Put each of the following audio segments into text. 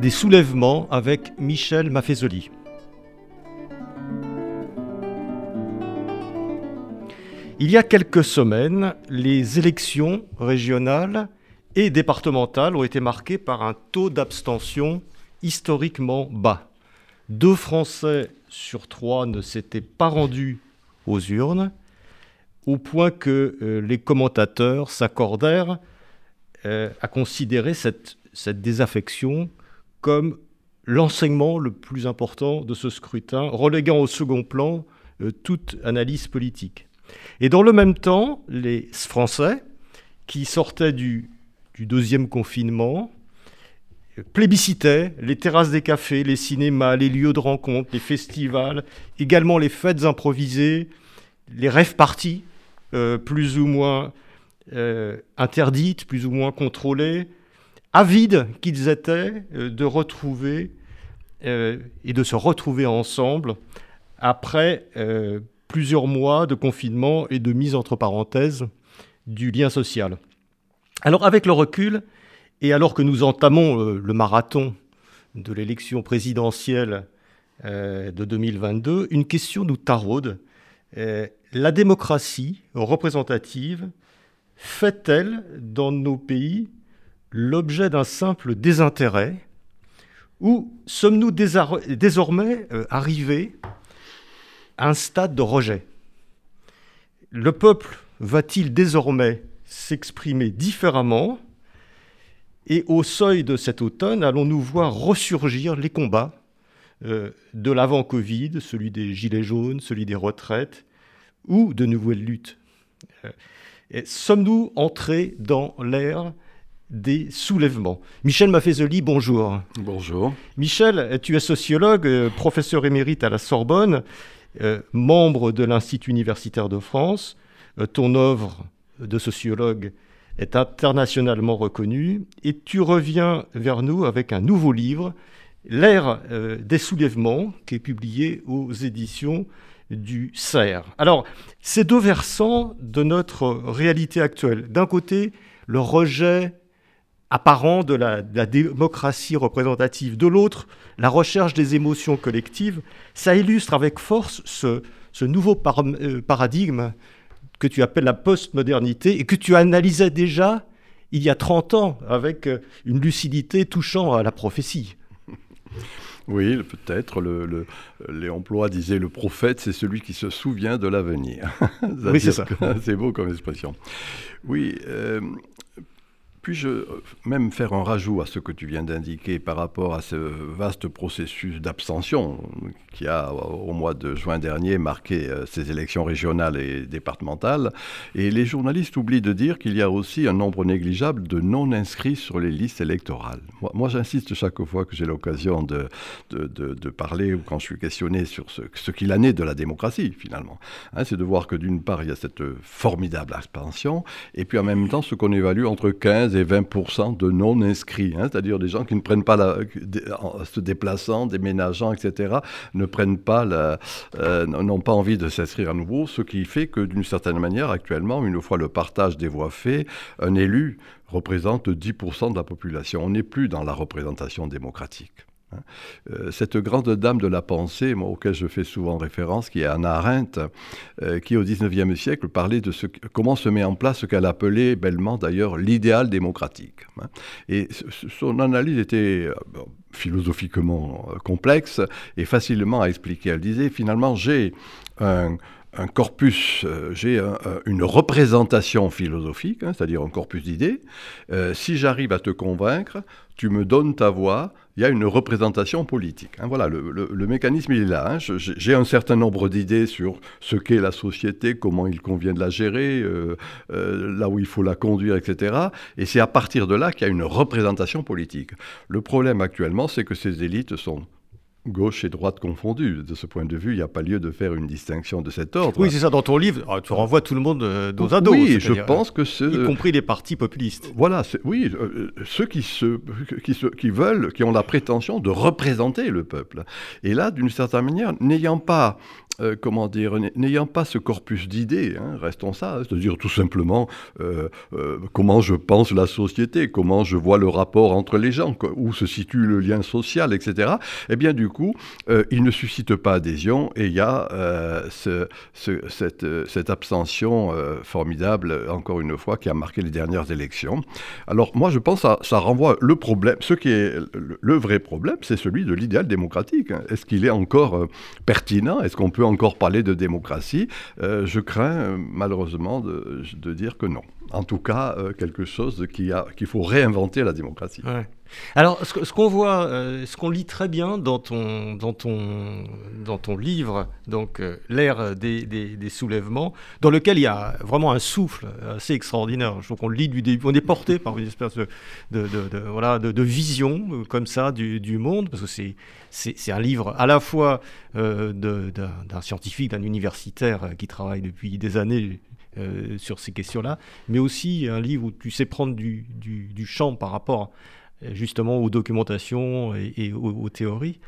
des soulèvements avec Michel Maffezoli. Il y a quelques semaines, les élections régionales et départementales ont été marquées par un taux d'abstention historiquement bas. Deux Français sur trois ne s'étaient pas rendus aux urnes, au point que euh, les commentateurs s'accordèrent euh, à considérer cette, cette désaffection comme l'enseignement le plus important de ce scrutin, reléguant au second plan euh, toute analyse politique. Et dans le même temps, les Français, qui sortaient du, deuxième confinement, plébiscitaient les terrasses des cafés, les cinémas, les lieux de rencontre, les festivals, également les fêtes improvisées, les rêves parties, euh, plus ou moins euh, interdites, plus ou moins contrôlées, avides qu'ils étaient euh, de retrouver et de se retrouver ensemble après plusieurs mois de confinement et de mise entre parenthèses du lien social. Alors avec le recul, et alors que nous entamons euh, le marathon de l'élection présidentielle euh, de 2022, une question nous taraude. Euh, la démocratie représentative fait-elle dans nos pays l'objet d'un simple désintérêt ou sommes-nous désormais arrivés un stade de rejet? Le peuple va-t-il désormais s'exprimer différemment? Et au seuil de cet automne, allons-nous voir ressurgir les combats euh, de l'avant-Covid, celui des gilets jaunes, celui des retraites, ou de nouvelles luttes? Euh, Sommes-nous entrés dans l'ère des soulèvements. Michel Maffezoli, bonjour. Bonjour. Michel, tu es sociologue, euh, professeur émérite à la Sorbonne. Euh, membre de l'Institut universitaire de France. Euh, ton œuvre de sociologue est internationalement reconnue et tu reviens vers nous avec un nouveau livre, L'ère euh, des soulèvements, qui est publié aux éditions du CERF. Alors, ces deux versants de notre réalité actuelle. D'un côté, le rejet apparent de la, démocratie représentative, de l'autre, la recherche des émotions collectives, ça illustre avec force ce, nouveau euh, paradigme que tu appelles la postmodernité et que tu analysais déjà il y a 30 ans avec euh, une lucidité touchant à la prophétie. Oui, peut-être. Le, les emplois disaient le prophète, c'est celui qui se souvient de l'avenir. oui, c'est ça. C'est beau comme expression. Oui, euh, puis-je euh, même faire un rajout à ce que tu viens d'indiquer par rapport à ce vaste processus d'abstention qui a, au mois de juin dernier, marqué euh, ces élections régionales et départementales Et les journalistes oublient de dire qu'il y a aussi un nombre négligeable de non-inscrits sur les listes électorales. Moi, j'insiste chaque fois que j'ai l'occasion de, de, parler ou quand je suis questionné sur ce, ce qu'il en est de la démocratie, finalement. Hein, c'est de voir que d'une part, il y a cette formidable abstention, et puis en même temps, ce qu'on évalue entre 15 et 20% de non-inscrits, hein, c'est-à-dire des gens qui ne prennent pas, la, se déplaçant, déménageant, etc., ne prennent pas euh, n'ont pas envie de s'inscrire à nouveau, ce qui fait que d'une certaine manière, actuellement, une fois le partage des voix fait, un élu représente 10% de la population. On n'est plus dans la représentation démocratique. Hein. Euh, cette grande dame de la pensée, moi, auquel je fais souvent référence, qui est Anna Arendt, euh, qui au XIXe siècle parlait de ce, comment se met en place ce qu'elle appelait bellement d'ailleurs l'idéal démocratique. Hein. Et son analyse était euh, philosophiquement complexe et facilement à expliquer. Elle disait finalement j'ai un, un corpus, euh, j'ai une représentation philosophique, hein, c'est-à-dire un corpus d'idées. Euh, si j'arrive à te convaincre, tu me donnes ta voix, il y a une représentation politique. Hein. voilà, le, mécanisme il est là. Hein. J'ai un certain nombre d'idées sur ce qu'est la société, comment il convient de la gérer, euh, là où il faut la conduire, etc. Et c'est à partir de là qu'il y a une représentation politique. Le problème actuellement, c'est que ces élites sont gauche et droite confondues. De ce point de vue, il n'y a pas lieu de faire une distinction de cet ordre. Oui, c'est ça. Dans ton livre, ah, tu renvoies tout le monde euh, dos à dos. Oui, je pense que c'est... Y compris les partis populistes. Voilà, oui, euh, ceux qui, se, qui, se, qui veulent, qui ont la prétention de représenter le peuple. Et là, d'une certaine manière, n'ayant pas euh, comment dire, n'ayant pas ce corpus d'idées, hein, restons ça, c'est-à-dire tout simplement euh, euh, comment je pense la société, comment je vois le rapport entre les gens, où se situe le lien social, etc. Eh bien, du coup, il ne suscite pas adhésion et il y a ce, cette, cette, abstention formidable, encore une fois, qui a marqué les dernières élections. Alors, moi, je pense que ça, renvoie le problème, ce qui est le, vrai problème, c'est celui de l'idéal démocratique. Est-ce qu'il est encore pertinent? Est-ce qu'on peut encore parler de démocratie? Euh, je crains euh, malheureusement de, dire que non. En tout cas, euh, quelque chose qu'il faut réinventer la démocratie. Alors, ce, qu'on voit, ce qu'on lit très bien dans ton, dans ton, dans ton livre, donc l'ère des, des, soulèvements, dans lequel il y a vraiment un souffle assez extraordinaire. Je trouve qu'on lit du début, on est porté par une espèce de, voilà, de, vision comme ça du, du monde, parce que c'est c'est un livre à la fois euh, d'un scientifique, d'un universitaire euh, qui travaille depuis des années euh, sur ces questions-là, mais aussi un livre où tu sais prendre du, champ par rapport justement aux documentations et, aux, théories.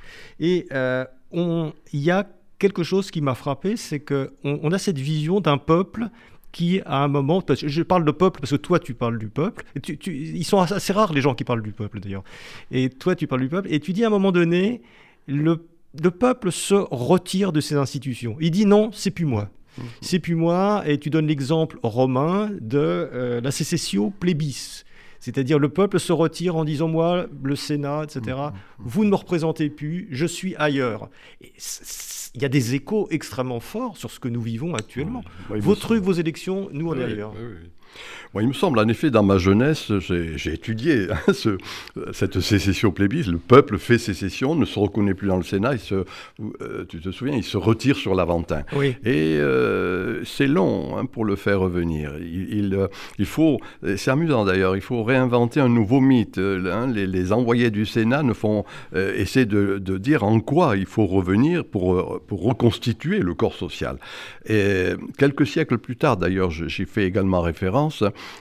Et il y a quelque chose qui m'a frappé, c'est qu'on on a cette vision d'un peuple qui, à un moment, je parle de peuple parce que toi, tu parles du peuple. ils sont assez rares, les gens qui parlent du peuple, d'ailleurs. Et toi, tu parles du peuple. Et tu dis à un moment donné, le, peuple se retire de ces institutions. Il dit non, c'est plus moi. Mmh. C'est plus moi. Et tu donnes l'exemple romain de euh, la sécession plébis. C'est-à-dire le peuple se retire en disant moi, le Sénat, etc., mmh, mmh, vous ne me représentez plus, je suis ailleurs. il y a des échos extrêmement forts sur ce que nous vivons actuellement. vos trucs, vos élections, nous, on est ailleurs il me semble, en effet, dans ma jeunesse, j'ai étudié hein, cette sécession plébis. Le peuple fait sécession, ne se reconnaît plus dans le Sénat. Il se, euh, tu te souviens, il se retire sur l'Aventin. Et euh, c'est long hein, pour le faire revenir. Il, euh, il, faut, c'est amusant d'ailleurs, il faut réinventer un nouveau mythe. Hein. les, envoyés du Sénat ne font essayer de, de, dire en quoi il faut revenir pour, pour reconstituer le corps social. Et quelques siècles plus tard, d'ailleurs, j'y fais également référence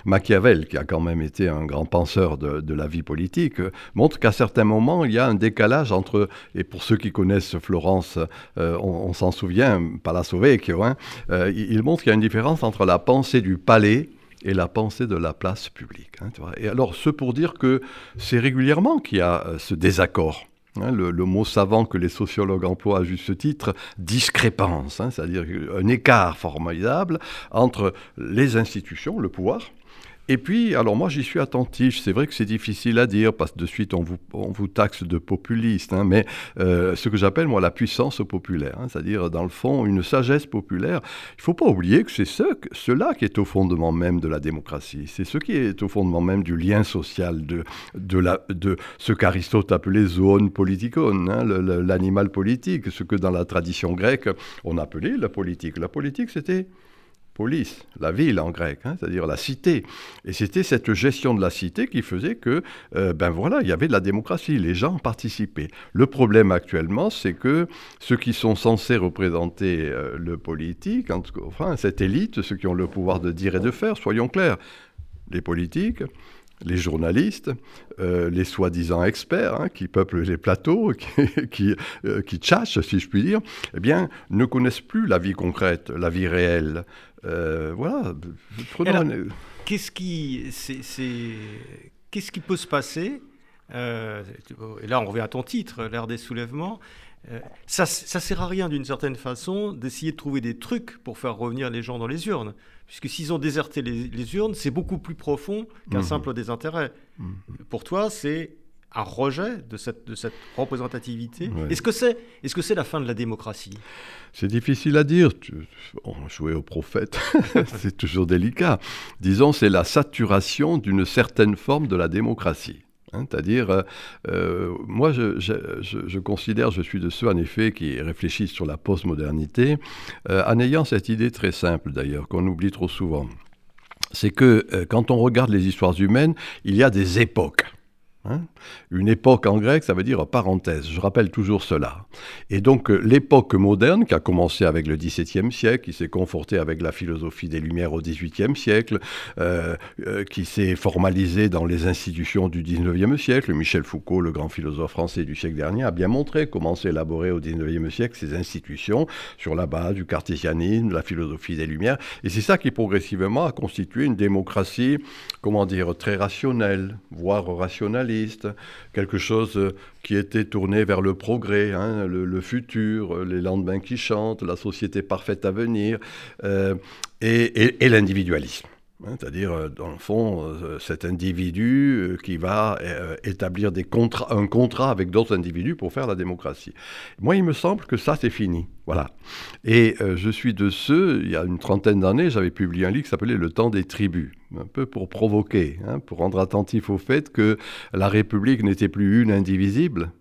Machiavel, qui a quand même été un grand penseur de, la vie politique, montre qu'à certains moments, il y a un décalage entre, et pour ceux qui connaissent Florence, euh, on, s'en souvient, Palazzo Vecchio, hein, euh, il montre qu'il y a une différence entre la pensée du palais et la pensée de la place publique. Hein, et alors, ce pour dire que c'est régulièrement qu'il y a euh, ce désaccord. Hein, le, mot savant que les sociologues emploient à juste titre, discrépance, hein, c'est-à-dire un écart formidable entre les institutions, le pouvoir, et puis, alors moi j'y suis attentif, c'est vrai que c'est difficile à dire parce que de suite on vous, on vous taxe de populiste, hein, mais euh, ce que j'appelle moi la puissance populaire, hein, c'est-à-dire dans le fond une sagesse populaire, il ne faut pas oublier que c'est ce, cela qui est au fondement même de la démocratie, c'est ce qui est au fondement même du lien social, de, de, la, de ce qu'Aristote appelait zone politikon, hein, l'animal politique, ce que dans la tradition grecque on appelait la politique. La politique c'était police, la ville en grec, hein, c'est-à-dire la cité. Et c'était cette gestion de la cité qui faisait que, euh, ben voilà, il y avait de la démocratie, les gens participaient. Le problème actuellement, c'est que ceux qui sont censés représenter euh, le politique, enfin cette élite, ceux qui ont le pouvoir de dire et de faire, soyons clairs, les politiques, les journalistes, euh, les soi-disant experts hein, qui peuplent les plateaux, qui, qui, si je puis dire, eh bien, ne connaissent plus la vie concrète, la vie réelle. Euh, voilà. Qu'est-ce qui, qu'est-ce qui peut se passer euh, Et là, on revient à ton titre, l'ère des soulèvements. Euh, ça, ça sert à rien d'une certaine façon d'essayer de trouver des trucs pour faire revenir les gens dans les urnes, puisque s'ils ont déserté les, urnes, c'est beaucoup plus profond qu'un mmh. simple désintérêt. Mmh. Pour toi, c'est un rejet de cette, de cette représentativité Est-ce que c'est est -ce c'est la fin de la démocratie? C'est difficile à dire. jouer au prophète, c'est toujours délicat. Disons, c'est la saturation d'une certaine forme de la démocratie. Hein, c'est-à-dire, euh, euh, moi, je, je, considère, je suis de ceux, en effet, qui réfléchissent sur la postmodernité, euh, en ayant cette idée très simple, d'ailleurs, qu'on oublie trop souvent. C'est que quand on regarde les histoires humaines, il y a des époques. Hein. Une époque en grec, ça veut dire parenthèse. Je rappelle toujours cela. Et donc euh, l'époque moderne, qui a commencé avec le XVIIe siècle, qui s'est confortée avec la philosophie des Lumières au XVIIIe siècle, euh, euh, qui s'est formalisée dans les institutions du XIXe siècle. Michel Foucault, le grand philosophe français du siècle dernier, a bien montré comment s'est élaboré au XIXe siècle ces institutions sur la base du cartésianisme, de la philosophie des Lumières. Et c'est ça qui progressivement a constitué une démocratie, comment dire, très rationnelle, voire rationaliste quelque chose euh, qui était tourné vers le progrès, hein, le, futur, euh, les lendemains qui chantent, la société parfaite à venir, euh, et l'individualisme. Hein, c'est-à-dire, euh, dans le fond, euh, cet individu euh, qui va établir un contrat avec d'autres individus pour faire la démocratie. Moi, il me semble que ça, c'est fini. Voilà. Et je suis de ceux, il y a une trentaine d'années, j'avais publié un livre qui s'appelait Le temps des tribus, un peu pour provoquer, hein, pour rendre attentif au fait que la République n'était plus une indivisible,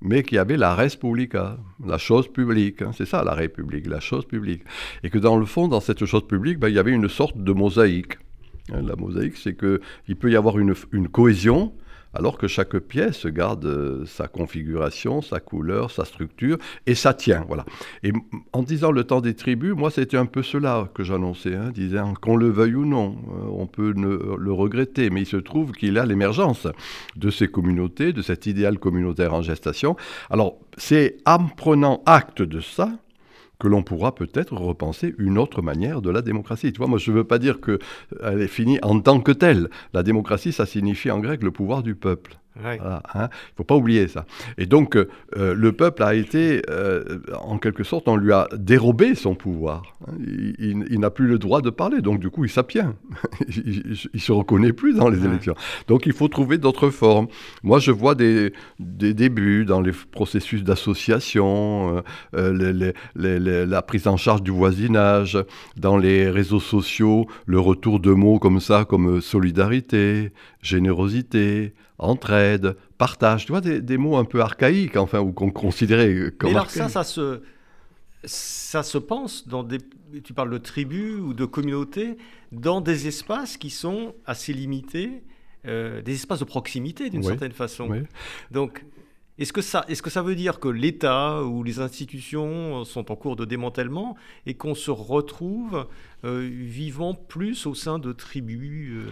mais qu'il y avait la res publica, la chose publique. Hein. c'est ça la République, la chose publique. Et que dans le fond, dans cette chose publique, ben, il y avait une sorte de mosaïque. La mosaïque, c'est qu'il peut y avoir une cohésion alors que chaque pièce garde euh, sa configuration, sa couleur, sa structure, et ça tient. Voilà. Et en disant le temps des tribus, moi, c'était un peu cela que j'annonçais, hein, disant qu'on le veuille ou non, euh, on peut le regretter, mais il se trouve qu'il a l'émergence de ces communautés, de cet idéal communautaire en gestation. Alors, c'est en prenant acte de ça, que l'on pourra peut-être repenser une autre manière de la démocratie. Tu vois, moi je ne veux pas dire qu'elle est finie en tant que telle. La démocratie, ça signifie en grec le pouvoir du peuple. Il ne hein. faut pas oublier ça. Et donc, euh, le peuple a été, euh, en quelque sorte, on lui a dérobé son pouvoir. Hein. Il, n'a plus le droit de parler, donc du coup, il s'abstient. il ne se reconnaît plus dans les élections. Donc, il faut trouver d'autres formes. Moi, je vois des, des débuts dans les processus d'association, euh, la prise en charge du voisinage, dans les réseaux sociaux, le retour de mots comme ça, comme solidarité, générosité, entraide, partage, tu vois, des, mots un peu archaïques, enfin, ou qu'on considérait comme. Mais alors ça, ça se, ça se pense dans des. Tu parles de tribus ou de communautés, dans des espaces qui sont assez limités, euh, des espaces de proximité d'une certaine façon. Donc, est-ce que, ça, est-ce que ça veut dire que l'État ou les institutions sont en cours de démantèlement et qu'on se retrouve euh, vivant plus au sein de tribus euh,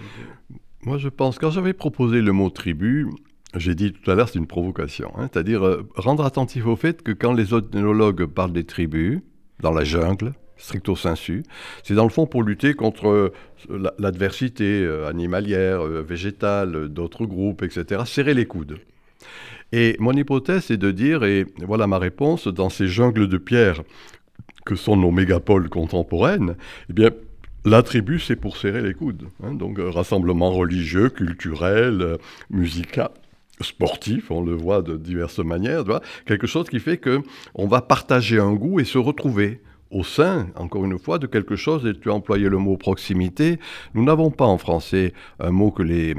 moi, je pense, quand j'avais proposé le mot tribu, j'ai dit tout à l'heure, c'est une provocation. Hein, c'est-à-dire euh, rendre attentif au fait que quand les ethnologues parlent des tribus, dans la jungle, stricto sensu, c'est dans le fond pour lutter contre euh, l'adversité euh, animalière, végétale, d'autres groupes, etc. Serrer les coudes. Et mon hypothèse est de dire, et voilà ma réponse, dans ces jungles de pierre que sont nos mégapoles contemporaines, eh bien, la tribu, c'est pour serrer les coudes. Hein. donc, euh, rassemblement religieux, culturel, euh, musical, sportif, on le voit de diverses manières, quelque chose qui fait que on va partager un goût et se retrouver au sein, encore une fois, de quelque chose, et tu as employé le mot proximité. Nous n'avons pas en français un mot que les,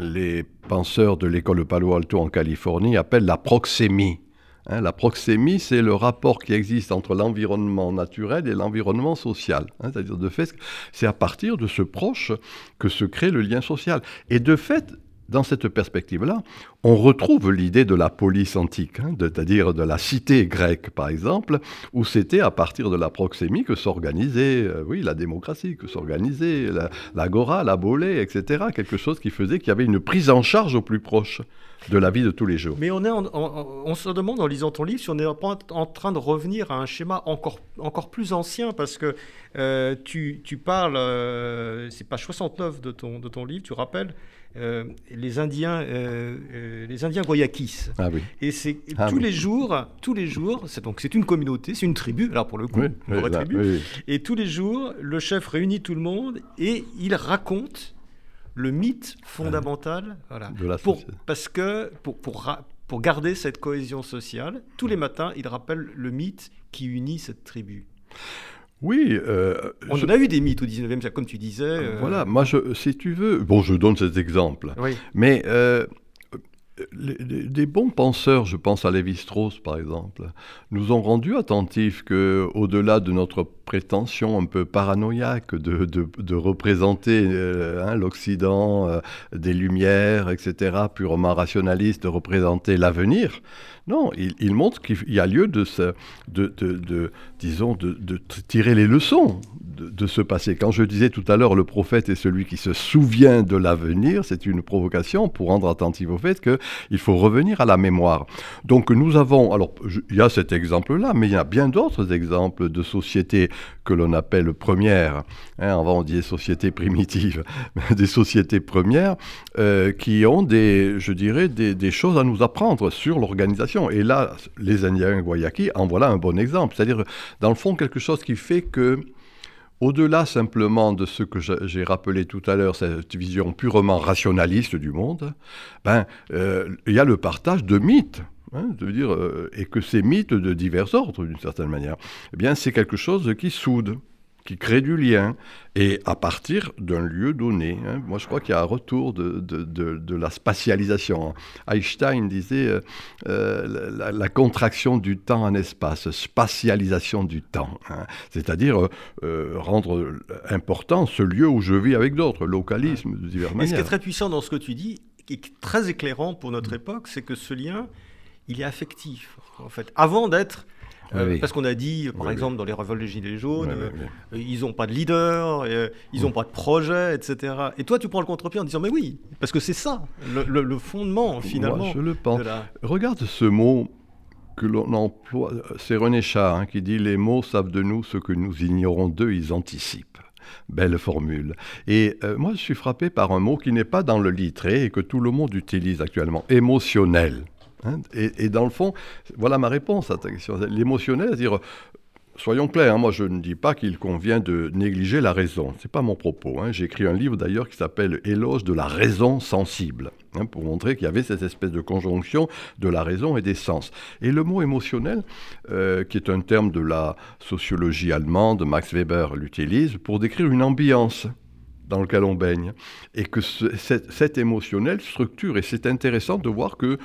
les penseurs de l'école Palo Alto en Californie appellent la proxémie. Hein, la proxémie, c'est le rapport qui existe entre l'environnement naturel et l'environnement social. Hein, c'est-à-dire, de fait, c'est à partir de ce proche que se crée le lien social. Et de fait, dans cette perspective-là, on retrouve l'idée de la police antique, hein, c'est-à-dire de la cité grecque, par exemple, où c'était à partir de la proxémie que s'organisait, euh, oui, la démocratie, que s'organisait l'agora, la, bolée, etc. Quelque chose qui faisait qu'il y avait une prise en charge au plus proche de la vie de tous les jours. Mais on, se demande en lisant ton livre si on n'est pas en train de revenir à un schéma encore, encore plus ancien, parce que euh, tu, tu, parles, euh, c'est page 69 de ton, de ton livre, tu rappelles, euh, les Indiens, les Indiens Guayakis. Ah oui. Et c'est ah tous les jours, tous les jours, c'est donc c'est une communauté, c'est une tribu. Alors pour le coup, une vraie tribu. Et tous les jours, le chef réunit tout le monde et il raconte le mythe fondamental voilà, de la pour, Parce que pour, pour, pour garder cette cohésion sociale, tous les matins, il rappelle le mythe qui unit cette tribu. Oui. Euh, on en a eu des mythes au 19e siècle, comme tu disais. Euh. Voilà, moi, je, si tu veux, bon, je donne cet exemple. Oui. Mais euh, des bons penseurs, je pense à Lévi-Strauss par exemple, nous ont rendu attentifs que, au-delà de notre prétention un peu paranoïaque de, de, représenter euh, hein, l'Occident, euh, des Lumières, etc., purement rationaliste, de représenter l'avenir, non, il, montre qu'il y a lieu de, se, de, de disons, de, tirer les leçons de, ce passé. Quand je disais tout à l'heure, le prophète est celui qui se souvient de l'avenir, c'est une provocation pour rendre attentif au fait qu'il faut revenir à la mémoire. Donc nous avons, alors il y a cet exemple-là, mais il y a bien d'autres exemples de sociétés que l'on appelle premières. Hein, avant on disait sociétés primitives, des sociétés premières euh, qui ont des, je dirais, des, choses à nous apprendre sur l'organisation. Et là, les Indiens Guayaki en voilà un bon exemple. C'est-à-dire, dans le fond, quelque chose qui fait que au-delà simplement de ce que j'ai rappelé tout à l'heure, cette vision purement rationaliste du monde, ben, euh, il y a le partage de mythes. Hein, dire, euh, et que ces mythes de divers ordres, d'une certaine manière, eh bien, c'est quelque chose qui soude qui crée du lien, et à partir d'un lieu donné. Hein. Moi, je crois qu'il y a un retour de, de, de, la spatialisation. Einstein disait euh, euh, la, contraction du temps en espace, spatialisation du temps, hein. c'est-à-dire euh, rendre important ce lieu où je vis avec d'autres, localisme de diverses manières. Et ce qui est très puissant dans ce que tu dis, et très éclairant pour notre époque, c'est que ce lien, il est affectif. En fait, avant d'être euh, parce qu'on a dit, par exemple, dans les révoltes des Gilets jaunes, euh, ils n'ont pas de leader, euh, ils n'ont pas de projet, etc. Et toi, tu prends le contre-pied en disant, mais oui, parce que c'est ça, le, fondement, finalement. Moi, je le pense. Regarde ce mot que l'on emploie, c'est René Char hein, qui dit Les mots savent de nous ce que nous ignorons d'eux, ils anticipent. Belle formule. Et moi, je suis frappé par un mot qui n'est pas dans le littré et que tout le monde utilise actuellement émotionnel. Hein, et, dans le fond, voilà ma réponse à ta question. L'émotionnel, c'est-à-dire, soyons clairs, hein, moi je ne dis pas qu'il convient de négliger la raison. Ce n'est pas mon propos. Hein. J'ai écrit un livre d'ailleurs qui s'appelle Éloge de la raison sensible, pour montrer qu'il y avait cette espèce de conjonction de la raison et des sens. Et le mot émotionnel, euh, qui est un terme de la sociologie allemande, Max Weber l'utilise pour décrire une ambiance dans lequel on baigne, et que cet, émotionnel structure. Et c'est intéressant de voir que,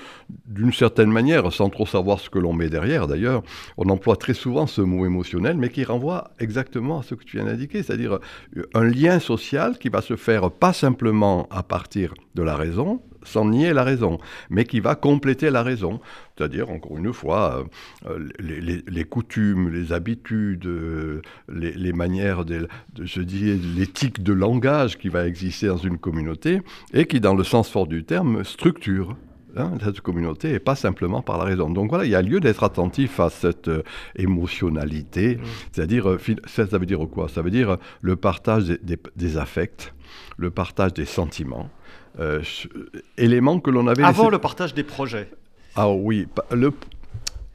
d'une certaine manière, sans trop savoir ce que l'on met derrière d'ailleurs, on emploie très souvent ce mot émotionnel, mais qui renvoie exactement à ce que tu viens d'indiquer, c'est-à-dire un lien social qui va se faire pas simplement à partir de la raison, sans nier la raison, mais qui va compléter la raison. C'est-à-dire, encore une fois, euh, les, coutumes, les habitudes, euh, les, manières, de, je dis, l'éthique de langage qui va exister dans une communauté et qui, dans le sens fort du terme, structure hein, cette communauté et pas simplement par la raison. Donc voilà, il y a lieu d'être attentif à cette euh, émotionnalité. Mmh. C'est-à-dire, ça, veut dire quoi? Ça veut dire le partage des affects, le partage des sentiments, euh, éléments que l'on avait... Avant le partage des projets. Ah oui, le,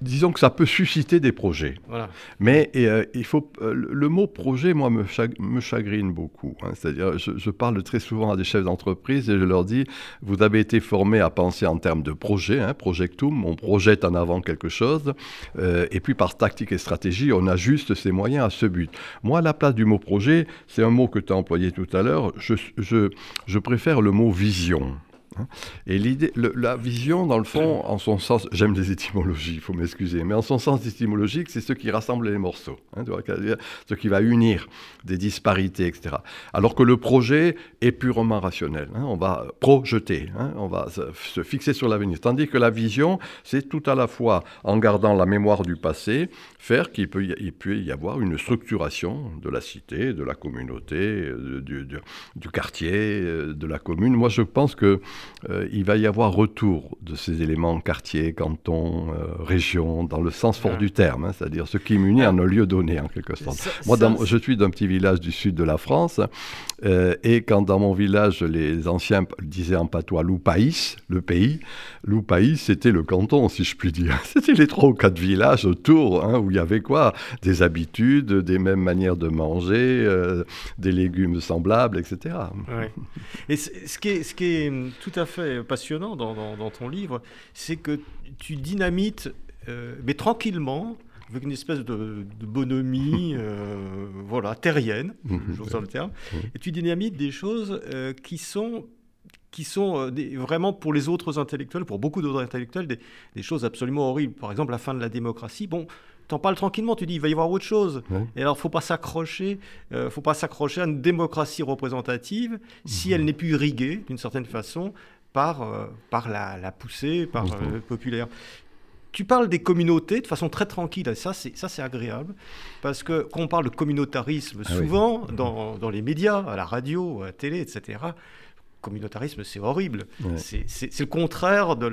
disons que ça peut susciter des projets. Mais euh, il faut, euh, le mot projet, moi, me, me chagrine beaucoup. Hein. C'est-à-dire, je, parle très souvent à des chefs d'entreprise et je leur dis, vous avez été formés à penser en termes de projet, hein, projectum, on projette en avant quelque chose, euh, et puis par tactique et stratégie, on ajuste ses moyens à ce but. Moi, à la place du mot projet, c'est un mot que tu as employé tout à l'heure, je, je, je préfère le mot vision. Hein. Et l'idée, la vision, dans le fond, en son sens, j'aime les étymologies, il faut m'excuser, mais en son sens étymologique, c'est ce qui rassemble les morceaux, hein, ce qui va unir des disparités, etc. Alors que le projet est purement rationnel. Hein, on va projeter, on va se fixer sur l'avenir. Tandis que la vision, c'est tout à la fois en gardant la mémoire du passé, faire qu'il peut, y avoir une structuration de la cité, de la communauté, du, du, quartier, de la commune. Moi, je pense que euh, il va y avoir retour de ces éléments quartier, canton, euh, région, dans le sens fort du terme, hein, c'est-à-dire ce qui m'unit en un lieu donné, en quelque sorte. Moi, je suis d'un petit village du sud de la France, euh, et quand dans mon village, les anciens disaient en patois Loupaïs, le pays, Loupaïs, c'était le canton, si je puis dire. C'était les trois ou quatre villages autour, hein, où il y avait quoi? Des habitudes, des mêmes manières de manger, des légumes semblables, etc. Et ce qui, est, ce qui est tout à fait passionnant dans, ton livre, c'est que tu dynamites, euh, mais tranquillement, avec une espèce de, bonhomie euh, voilà, terrienne, j'ose le terme, et tu dynamites des choses euh, qui sont qui sont vraiment pour les autres intellectuels, pour beaucoup d'autres intellectuels, des, des, choses absolument horribles. Par exemple, la fin de la démocratie. Bon, t'en parles tranquillement, tu dis il va y avoir autre chose. Et alors, faut pas s'accrocher, euh, faut pas s'accrocher à une démocratie représentative si elle n'est plus irriguée d'une certaine façon par, euh, par la, poussée, par le euh, populaire. Tu parles des communautés de façon très tranquille, et ça c'est ça c'est agréable parce que quand on parle de communautarisme, ah souvent dans, dans, les médias, à la radio, à la télé, etc communautarisme, c'est horrible. C'est le contraire de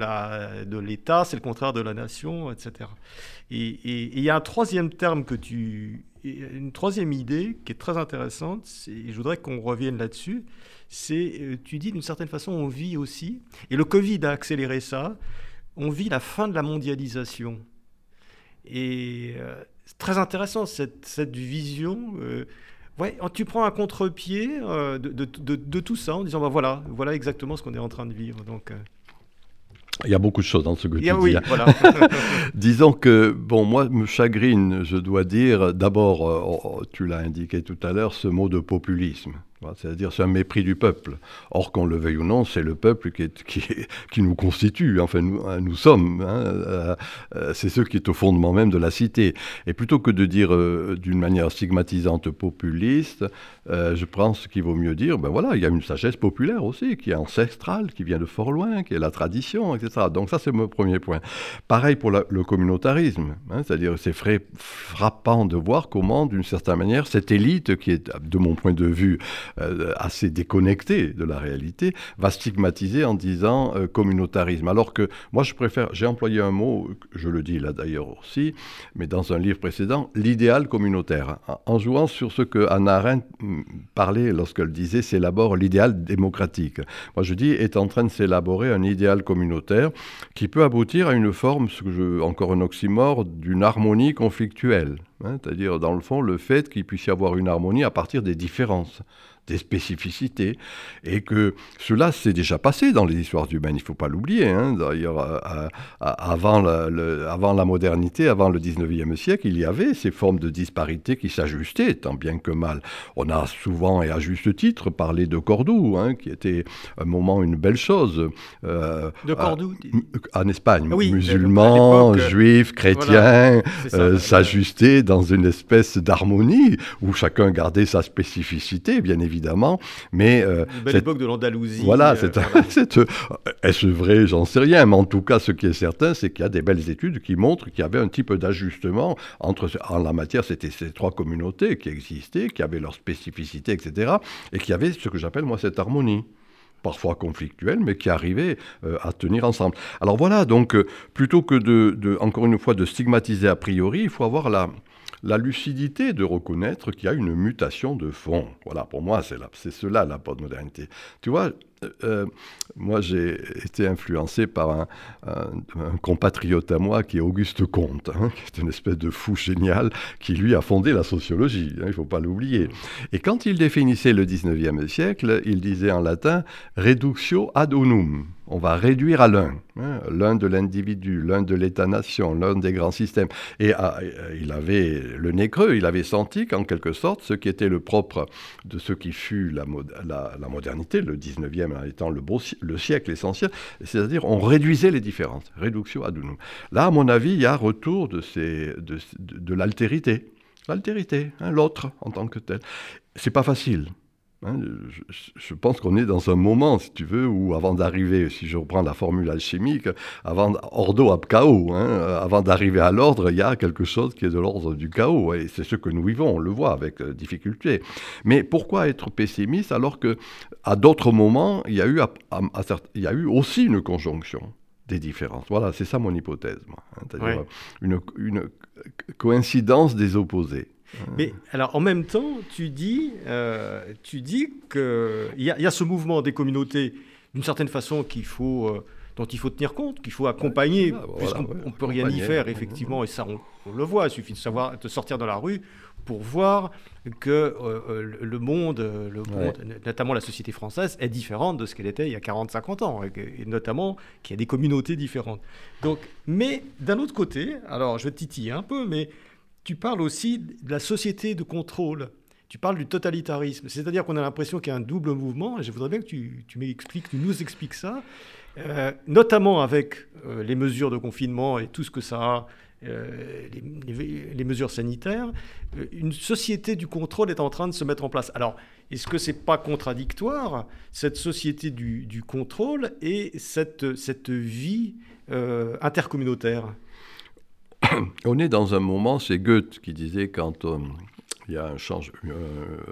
l'État, de c'est le contraire de la nation, etc. Et il y a un troisième terme que tu... Une troisième idée qui est très intéressante, et je voudrais qu'on revienne là-dessus, c'est, euh, tu dis d'une certaine façon, on vit aussi, et le Covid a accéléré ça, on vit la fin de la mondialisation. Et euh, c'est très intéressant cette, cette vision. Euh, Ouais, tu prends un contre-pied euh, de, de, de, tout ça en disant bah voilà, voilà exactement ce qu'on est en train de vivre. Donc, euh. Il y a beaucoup de choses dans ce que tu dis. Voilà. Disons que, bon, moi, me chagrine, je dois dire, d'abord, euh, oh, oh, tu l'as indiqué tout à l'heure, ce mot de populisme. C'est-à-dire c'est un mépris du peuple. Or, qu'on le veuille ou non, c'est le peuple qui, qui, nous constitue. Enfin, nous, hein, sommes. Hein, euh, euh, c'est ce qui est au fondement même de la cité. Et plutôt que de dire euh, d'une manière stigmatisante populiste, je pense qu'il vaut mieux dire, ben voilà, il y a une sagesse populaire aussi, qui est ancestrale, qui vient de fort loin, qui est la tradition, etc. Donc ça, c'est mon premier point. Pareil pour le communautarisme. Hein, c'est-à-dire c'est frappant de voir comment, d'une certaine manière, cette élite qui est, de mon point de vue, euh, assez déconnecté de la réalité, va stigmatiser en disant euh, communautarisme. Alors que moi, je préfère, j'ai employé un mot, je le dis là d'ailleurs aussi, mais dans un livre précédent, l'idéal communautaire, en jouant sur ce que Anna Arendt mm, parlait lorsqu'elle disait s'élabore l'idéal démocratique. Moi, je dis est en train de s'élaborer un idéal communautaire qui peut aboutir à une forme, encore un oxymore, d'une harmonie conflictuelle. Hein, c'est-à-dire, dans le fond, le fait qu'il puisse y avoir une harmonie à partir des différences des spécificités, et que cela s'est déjà passé dans les histoires humaines, il ne faut pas l'oublier. Hein. D'ailleurs, euh, euh, avant, avant, la modernité, avant le 19e siècle, il y avait ces formes de disparité qui s'ajustaient, tant bien que mal. On a souvent, et à juste titre, parlé de Cordoue, hein, qui était un moment une belle chose. Euh, de Cordoue En Espagne, musulmans, juifs, chrétiens, s'ajustaient dans une espèce d'harmonie où chacun gardait sa spécificité, bien évidemment évidemment. Mais, euh, belle époque de l'Andalousie. Voilà, euh, euh, est-ce vrai? J'en sais rien. Mais en tout cas, ce qui est certain, c'est qu'il y a des belles études qui montrent qu'il y avait un type d'ajustement entre, en la matière, c'était ces trois communautés qui existaient, qui avaient leurs spécificités, etc. Et qui avaient ce que j'appelle, moi, cette harmonie parfois conflictuelle, mais qui arrivait à tenir ensemble. Alors voilà, donc plutôt que de, de, encore une fois, de stigmatiser a priori, il faut avoir la, la lucidité de reconnaître qu'il y a une mutation de fond. Voilà, pour moi, c'est cela la postmodernité. Tu vois, euh, euh, moi, j'ai été influencé par un, compatriote à moi qui est Auguste Comte, hein, qui est une espèce de fou génial qui, lui, a fondé la sociologie. Hein, il ne faut pas l'oublier. Et quand il définissait le 19e siècle, il disait en latin reductio ad unum on va réduire à l'un, hein, l'un de l'individu, l'un de l'État-nation, l'un des grands systèmes. Et ah, euh, il avait le nez creux, il avait senti qu'en quelque sorte, ce qui était le propre de ce qui fut la, modernité, le 19e étant le, le siècle essentiel, c'est-à-dire on réduisait les différences, réduction ad unum. Là, à mon avis, il y a retour de, de, l'altérité, l'altérité, hein, l'autre en tant que tel. C'est pas facile. Hein, je, pense qu'on est dans un moment, si tu veux, où avant d'arriver, si je reprends la formule alchimique, avant ordo ab chaos, hein, avant d'arriver à l'ordre, il y a quelque chose qui est de l'ordre du chaos. Et c'est ce que nous vivons, on le voit avec euh, difficulté. Mais pourquoi être pessimiste alors que à d'autres moments, il y, a eu il y a eu aussi une conjonction des différences? Voilà, c'est ça mon hypothèse, hein, c'est-à-dire une, une coïncidence des opposés. Mais alors en même temps, tu dis, euh, tu dis qu'il y, y, a ce mouvement des communautés d'une certaine façon qu'il faut, euh, dont il faut tenir compte, qu'il faut accompagner, puisqu'on ne peut rien y faire effectivement, et ça on, le voit, il suffit de savoir de sortir dans la rue pour voir que euh, le monde, le monde notamment la société française, est différente de ce qu'elle était il y a 40-50 ans, et, notamment qu'il y a des communautés différentes. Donc, mais d'un autre côté, alors je vais titiller un peu, mais tu parles aussi de la société de contrôle. Tu parles du totalitarisme. C'est-à-dire qu'on a l'impression qu'il y a un double mouvement. Et je voudrais bien que tu, nous expliques ça, euh, notamment avec euh, les mesures de confinement et tout ce que ça a, euh, les, mesures sanitaires. une société du contrôle est en train de se mettre en place. Alors, est-ce que c'est pas contradictoire, cette société du, contrôle et cette vie intercommunautaire? On est dans un moment, c'est Goethe qui disait quand euh, il y a un,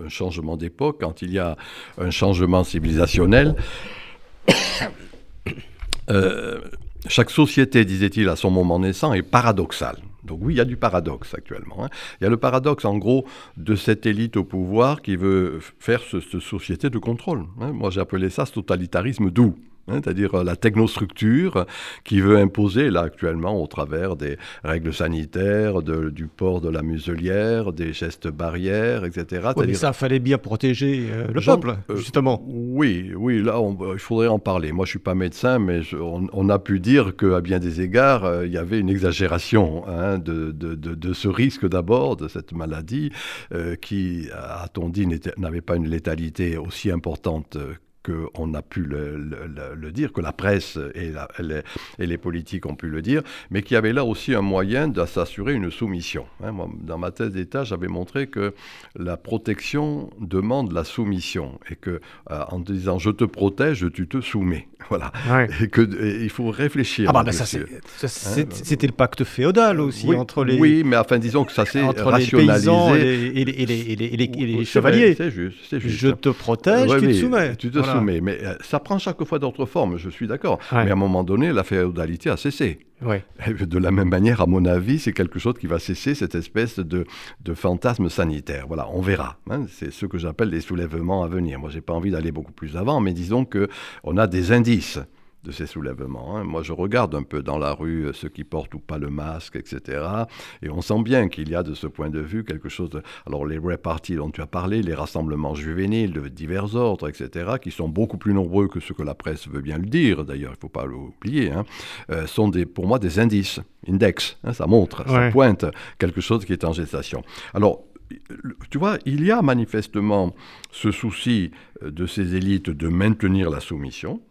changement d'époque, quand il y a un changement civilisationnel, euh, chaque société, disait-il à son moment naissant, est paradoxale. Donc oui, il y a du paradoxe actuellement. Hein. Il y a le paradoxe, en gros, de cette élite au pouvoir qui veut faire cette société de contrôle. Hein. Moi, j'ai appelé ça ce totalitarisme doux. Hein, c'est-à-dire euh, la technostructure qui veut imposer, là actuellement, au travers des règles sanitaires, du port de la muselière, des gestes barrières, etc. mais ça, fallait bien protéger euh, le peuple, euh, justement. Oui, oui, là, il faudrait en parler. Moi, je ne suis pas médecin, mais on, a pu dire qu'à bien des égards, il y avait une exagération hein, de, de, ce risque d'abord, de cette maladie, qui, a-t-on dit, n'avait pas une létalité aussi importante qu'on a pu le, dire, que la presse et, et, les politiques ont pu le dire, mais qu'il y avait là aussi un moyen de s'assurer une soumission. Hein. dans ma thèse d'État, j'avais montré que la protection demande la soumission et que euh, en disant je te protège, tu te soumets. Voilà. Et qu'il faut réfléchir. Ah bah, ça, hein, c'était le pacte féodal aussi entre les. Oui, mais enfin disons que ça s'est rationalisé. Les et les, et les, chevaliers. C'est juste, juste, Je te protège, tu te soumets. Tu te Mais euh, ça prend chaque fois d'autres formes, je suis d'accord. Mais à un moment donné, la féodalité a cessé. De la même manière, à mon avis, c'est quelque chose qui va cesser, cette espèce de, de fantasme sanitaire. Voilà, on verra. Hein. C'est ce que j'appelle les soulèvements à venir. Moi, j'ai pas envie d'aller beaucoup plus avant, mais disons qu'on a des indices de ces soulèvements. Hein. Moi, je regarde un peu dans la rue euh, ceux qui portent ou pas le masque, etc. Et on sent bien qu'il y a de ce point de vue quelque chose de... Alors, les reparties dont tu as parlé, les rassemblements juvéniles de divers ordres, etc., qui sont beaucoup plus nombreux que ce que la presse veut bien le dire, d'ailleurs, il ne faut pas l'oublier, hein, euh, sont des, pour moi des indices, index. Hein, ça montre, ça pointe quelque chose qui est en gestation. Alors, tu vois, il y a manifestement ce souci euh, de ces élites de maintenir la soumission,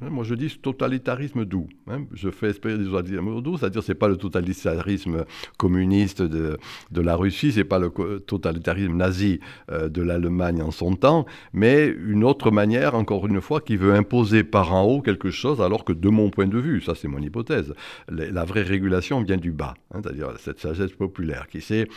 moi, je dis totalitarisme doux. Hein. Je fais espérer des totalitarisme doux, c'est-à-dire c'est pas le totalitarisme communiste de, de la Russie, c'est pas le totalitarisme nazi euh, de l'Allemagne en son temps, mais une autre manière, encore une fois, qui veut imposer par en haut quelque chose, alors que de mon point de vue, ça c'est mon hypothèse, la vraie régulation vient du bas, hein, c'est-à-dire cette sagesse populaire qui c'est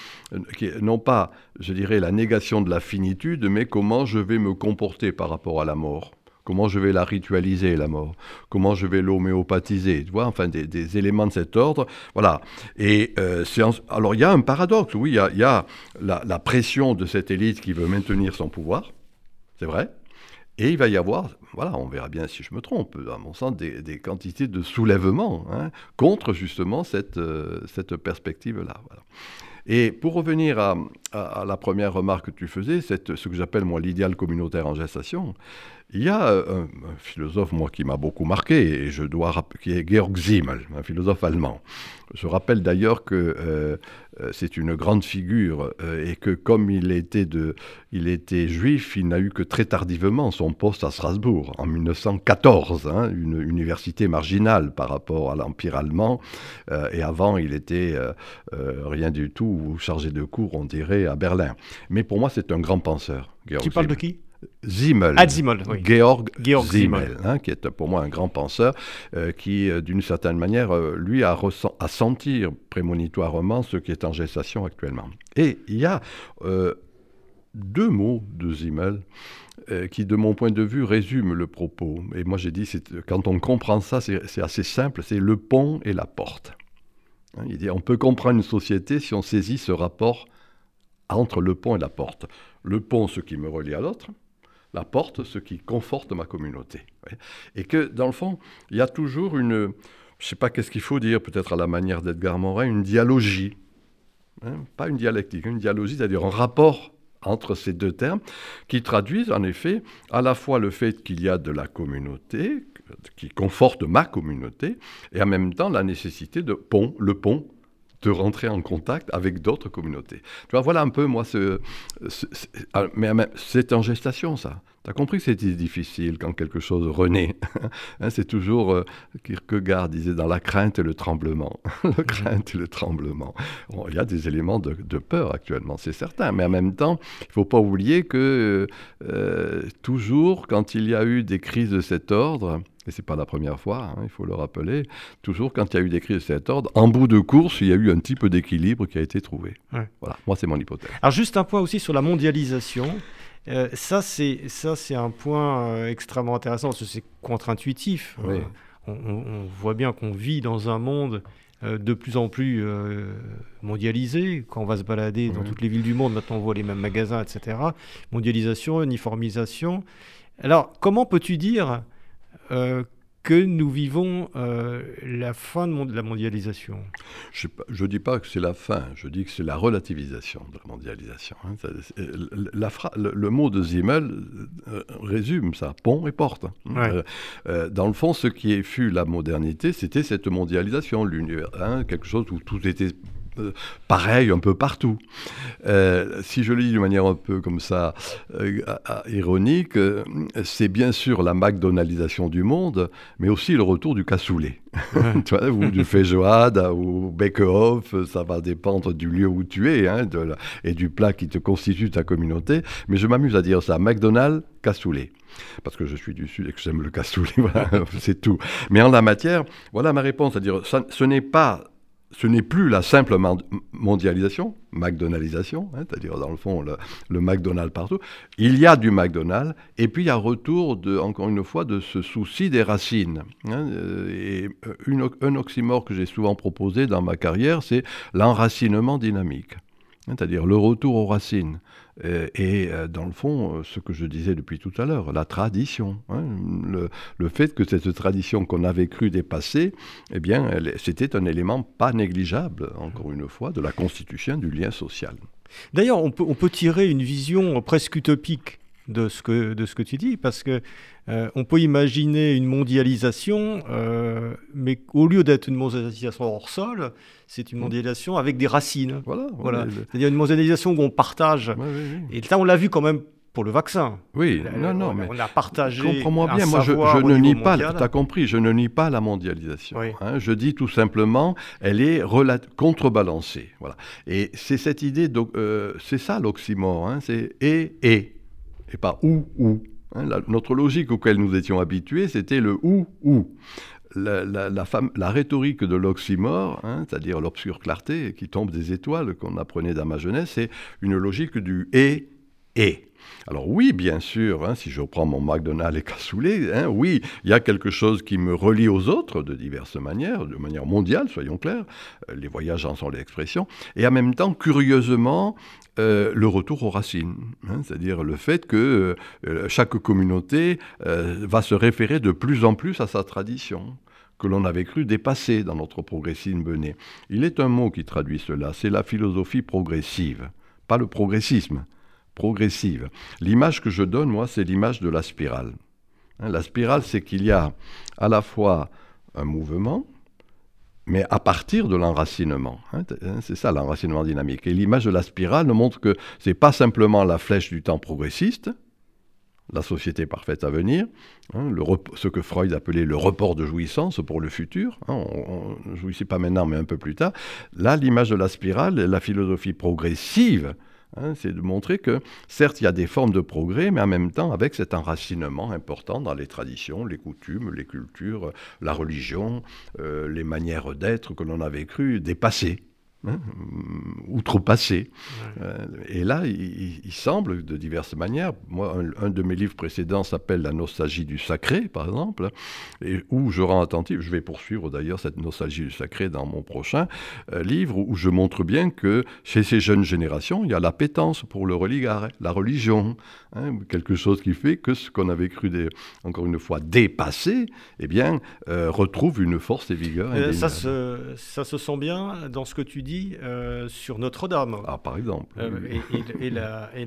non pas, je dirais, la négation de la finitude, mais comment je vais me comporter par rapport à la mort. Comment je vais la ritualiser, la mort? Comment je vais l'homéopathiser? Tu vois, enfin, des, éléments de cet ordre. Voilà. Et euh, alors, il y a un paradoxe, oui, il y a, la, pression de cette élite qui veut maintenir son pouvoir, c'est vrai. Et il va y avoir, voilà, on verra bien si je me trompe, à mon sens, des, quantités de soulèvements hein, contre justement cette, euh, cette perspective-là. Et pour revenir à, la première remarque que tu faisais, c'est ce que j'appelle moi l'idéal communautaire en gestation. Il y a euh, un, philosophe, moi, qui m'a beaucoup marqué, et je dois qui est Georg Simmel, un philosophe allemand. Je rappelle d'ailleurs que euh, euh, c'est une grande figure et que comme il était, de, il était juif, il n'a eu que très tardivement son poste à Strasbourg, en 1914, hein, une université marginale par rapport à l'Empire allemand. et avant, il était rien du tout, chargé de cours, on dirait, à Berlin. Mais pour moi, c'est un grand penseur. tu parles de qui? Zimmel. Ah, Zimmel, oui. Georg, Georg Zimmel, hein, qui est pour moi un grand penseur, euh, qui, euh, d'une certaine manière, euh, lui, a, ressent- a sentir prémonitoirement ce qui est en gestation actuellement. Et il y a deux mots de Zimmel qui, de mon point de vue, résument le propos. Et moi, j'ai dit, quand on comprend ça, c'est c'est assez simple, c'est le pont et la porte. Hein, il dit, on peut comprendre une société si on saisit ce rapport entre le pont et la porte. Le pont, ce qui me relie à l'autre, la porte, ce qui conforte ma communauté. Et que, dans le fond, il y a toujours une, je ne sais pas qu'est-ce qu'il faut dire, peut-être à la manière d'Edgar Morin, une dialogie. Hein, pas une dialectique, une dialogie, c'est-à-dire un rapport entre ces deux termes qui traduisent en effet à la fois le fait qu'il y a de la communauté, qui conforte ma communauté, et en même temps la nécessité de pont, le pont, de rentrer en contact avec d'autres communautés. Tu vois, voilà un peu, moi, ce, ce- ce- ah, mais mais c'est en gestation, ça. Tu as compris que c'était difficile quand quelque chose renaît. Hein, c'est toujours, euh, Kierkegaard disait, dans la crainte et le tremblement. la crainte et le tremblement. Bon, il y a des éléments de, de peur actuellement, c'est certain, mais en même temps, il ne faut pas oublier que euh, toujours, quand il y a eu des crises de cet ordre, et c'est pas la première fois, hein, il faut le rappeler, toujours quand il y a eu des crises de cet ordre, en bout de course, il y a eu un type d'équilibre qui a été trouvé. Ouais. Voilà, moi c'est mon hypothèse. Alors juste un point aussi sur la mondialisation. Euh, ça, c'est ça, c'est un point euh, extrêmement intéressant parce que c'est contre-intuitif. Oui. Euh, on, voit bien qu'on vit dans un monde euh, de plus en plus mondialisé. Quand on va se balader dans toutes les villes du monde, maintenant on voit les mêmes magasins, etc. Mondialisation, uniformisation. Alors, comment peux-tu dire que nous vivons euh, la fin de, la mondialisation Je ne dis pas que c'est la fin, je dis que c'est la relativisation de la mondialisation. hein. La phra- le, le mot de Zimmel euh, résume ça, pont et porte. hein. Ouais. Euh, euh, dans le fond, ce qui fut la modernité, c'était cette mondialisation, l'univers, hein, quelque chose où tout était euh, pareil un peu partout. Euh, si je le dis d'une manière un peu comme ça, euh, à- à- ironique, euh, c'est bien sûr la McDonaldisation du monde, mais aussi le retour du cassoulet. tu vois, ou du feijoada ou bake-off, ça va dépendre du lieu où tu es hein, de la- et du plat qui te constitue ta communauté. Mais je m'amuse à dire ça, McDonald's, cassoulet. Parce que je suis du Sud et que j'aime le cassoulet, voilà, c'est tout. Mais en la matière, voilà ma réponse, c'est-à-dire ça- ce n'est pas ce n'est plus la simple mon- mondialisation, McDonaldisation, hein, c'est-à-dire dans le fond le, le McDonald's partout. Il y a du McDonald's et puis il y a retour, de, encore une fois, de ce souci des racines. hein, euh, et euh, un oxymore que j'ai souvent proposé dans ma carrière, c'est l'enracinement dynamique, hein, c'est-à-dire le retour aux racines. Euh, et euh, dans le fond, euh, ce que je disais depuis tout à l'heure, la tradition, hein, le, fait que cette tradition qu'on avait cru dépasser, eh bien, c'était un élément pas négligeable, encore une fois, de la constitution du lien social. D'ailleurs, on peut tirer une vision presque utopique de ce que, de ce que tu dis, parce que euh, on peut imaginer une mondialisation, euh, mais au lieu d'être une mondialisation hors sol, c'est une mondialisation avec des racines. Voilà. Voilà. le- C'est-à-dire une mondialisation où on partage. ouais. Et ça, on l'a vu quand même pour le vaccin. Oui, Là, non, non, on, mais on a partagé. Comprends-moi bien, moi je, je ne nie pas, tu as compris, je ne nie pas la mondialisation. Oui. hein. je dis tout simplement, elle est contrebalancée. Voilà. Et c'est cette idée, euh, c'est ça l'oxymore, hein, c'est et, et, et pas ou, ou. hein. Notre logique auquel nous étions habitués, c'était le ou, ou. La rhétorique de l'oxymore, hein, c'est-à-dire l'obscure clarté qui tombe des étoiles qu'on apprenait dans ma jeunesse, c'est une logique du et, et. Alors oui, bien sûr, hein, si je reprends mon McDonald's et cassoulet, hein, oui, il y a quelque chose qui me relie aux autres de diverses manières, de manière mondiale, soyons clairs. Euh, Les voyages en sont l'expression. Et en même temps, curieusement, euh, le retour aux racines, hein, c'est-à-dire le fait que euh, chaque communauté va se référer de plus en plus à sa tradition que l'on avait cru dépasser dans notre progressisme bené. Il est un mot qui traduit cela, c'est la philosophie progressive, pas le progressisme progressive. L'image que je donne, moi, c'est l'image de la spirale. Hein, la spirale, c'est qu'il y a à la fois un mouvement, mais à partir de l'enracinement. hein, hein, c'est ça l'enracinement dynamique. Et l'image de la spirale nous montre que c'est pas simplement la flèche du temps progressiste, la société parfaite à venir, ce que Freud appelait le report de jouissance pour le futur. on ne jouissait pas maintenant, mais un peu plus tard. Là, l'image de la spirale, la philosophie progressive, Hein, c'est de montrer que, certes, il y a des formes de progrès, mais en même temps, avec cet enracinement important dans les traditions, les coutumes, les cultures, la religion, euh, les manières d'être que l'on avait cru dépasser. Hein, outrepassé. Euh, et là, il, semble, de diverses manières, moi, un, de mes livres précédents s'appelle La nostalgie du sacré, par exemple, et où je rends attentif, je vais poursuivre d'ailleurs cette nostalgie du sacré dans mon prochain euh, livre, où je montre bien que chez ces jeunes générations, il y a l'appétence pour le religion, la religion, hein, quelque chose qui fait que ce qu'on avait cru, des, encore une fois, dépasser, eh bien, euh, retrouve une force et vigueur. ça, se, ça se sent bien dans ce que tu dis euh, sur Notre-Dame. Ah, par exemple. Euh, et,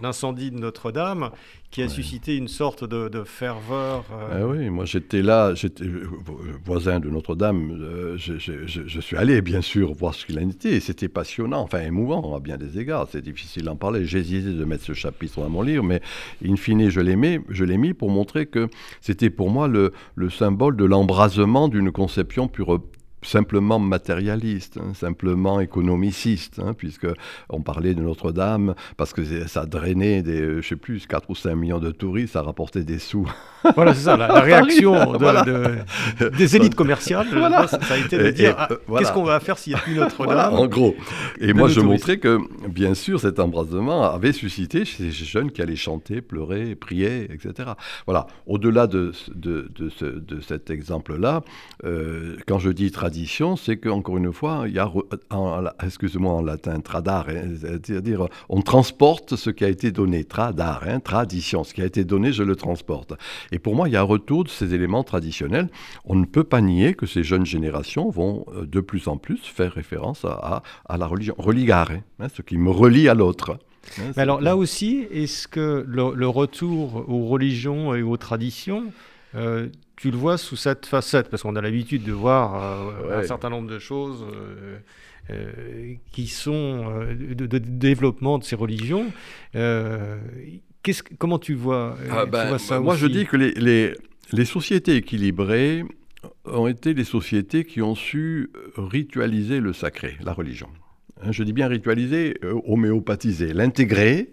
l'incendie de Notre-Dame qui a suscité une sorte de, ferveur. Euh. Ah oui, moi j'étais là, j'étais voisin de Notre-Dame. Je, suis allé bien sûr voir ce qu'il en était. C'était passionnant, enfin émouvant à bien des égards. C'est difficile d'en parler. Hésité de mettre ce chapitre dans mon livre, mais in fine, je l'ai mis, je l'ai mis pour montrer que c'était pour moi le, le symbole de l'embrasement d'une conception pure, simplement matérialiste, hein, simplement économiciste, hein, puisque on parlait de Notre-Dame parce que ça drainait des, je sais plus, 4 ou 5 millions de touristes, ça rapportait des sous. Voilà, c'est ça, la, réaction des élites commerciales, ça, a été de dire ah, euh, qu'est-ce qu'on va faire s'il n'y a plus Notre-Dame En gros. Et moi, je montrais que, bien sûr, cet embrasement avait suscité chez ces jeunes qui allaient chanter, pleurer, prier, etc. Voilà. Au-delà de, de, de, cet exemple-là, euh, quand je dis tradition, c'est qu'encore une fois, il y a, excusez-moi en latin, tradare, hein, c'est-à-dire on transporte ce qui a été donné, tradare, hein, tradition, ce qui a été donné, je le transporte. Et pour moi, il y a un retour de ces éléments traditionnels. On ne peut pas nier que ces jeunes générations vont euh, de plus en plus faire référence à, la religion, religare, hein, ce qui me relie à l'autre. alors là aussi, est-ce que le, retour aux religions et aux traditions euh, tu le vois sous cette facette Parce qu'on a l'habitude de voir euh, un certain nombre de choses euh, euh, qui sont de, développement de ces religions. comment tu vois, ah ben, ça Moi, je dis que les, les, sociétés équilibrées ont été les sociétés qui ont su ritualiser le sacré, la religion. Hein, je dis bien ritualiser, homéopathiser, l'intégrer,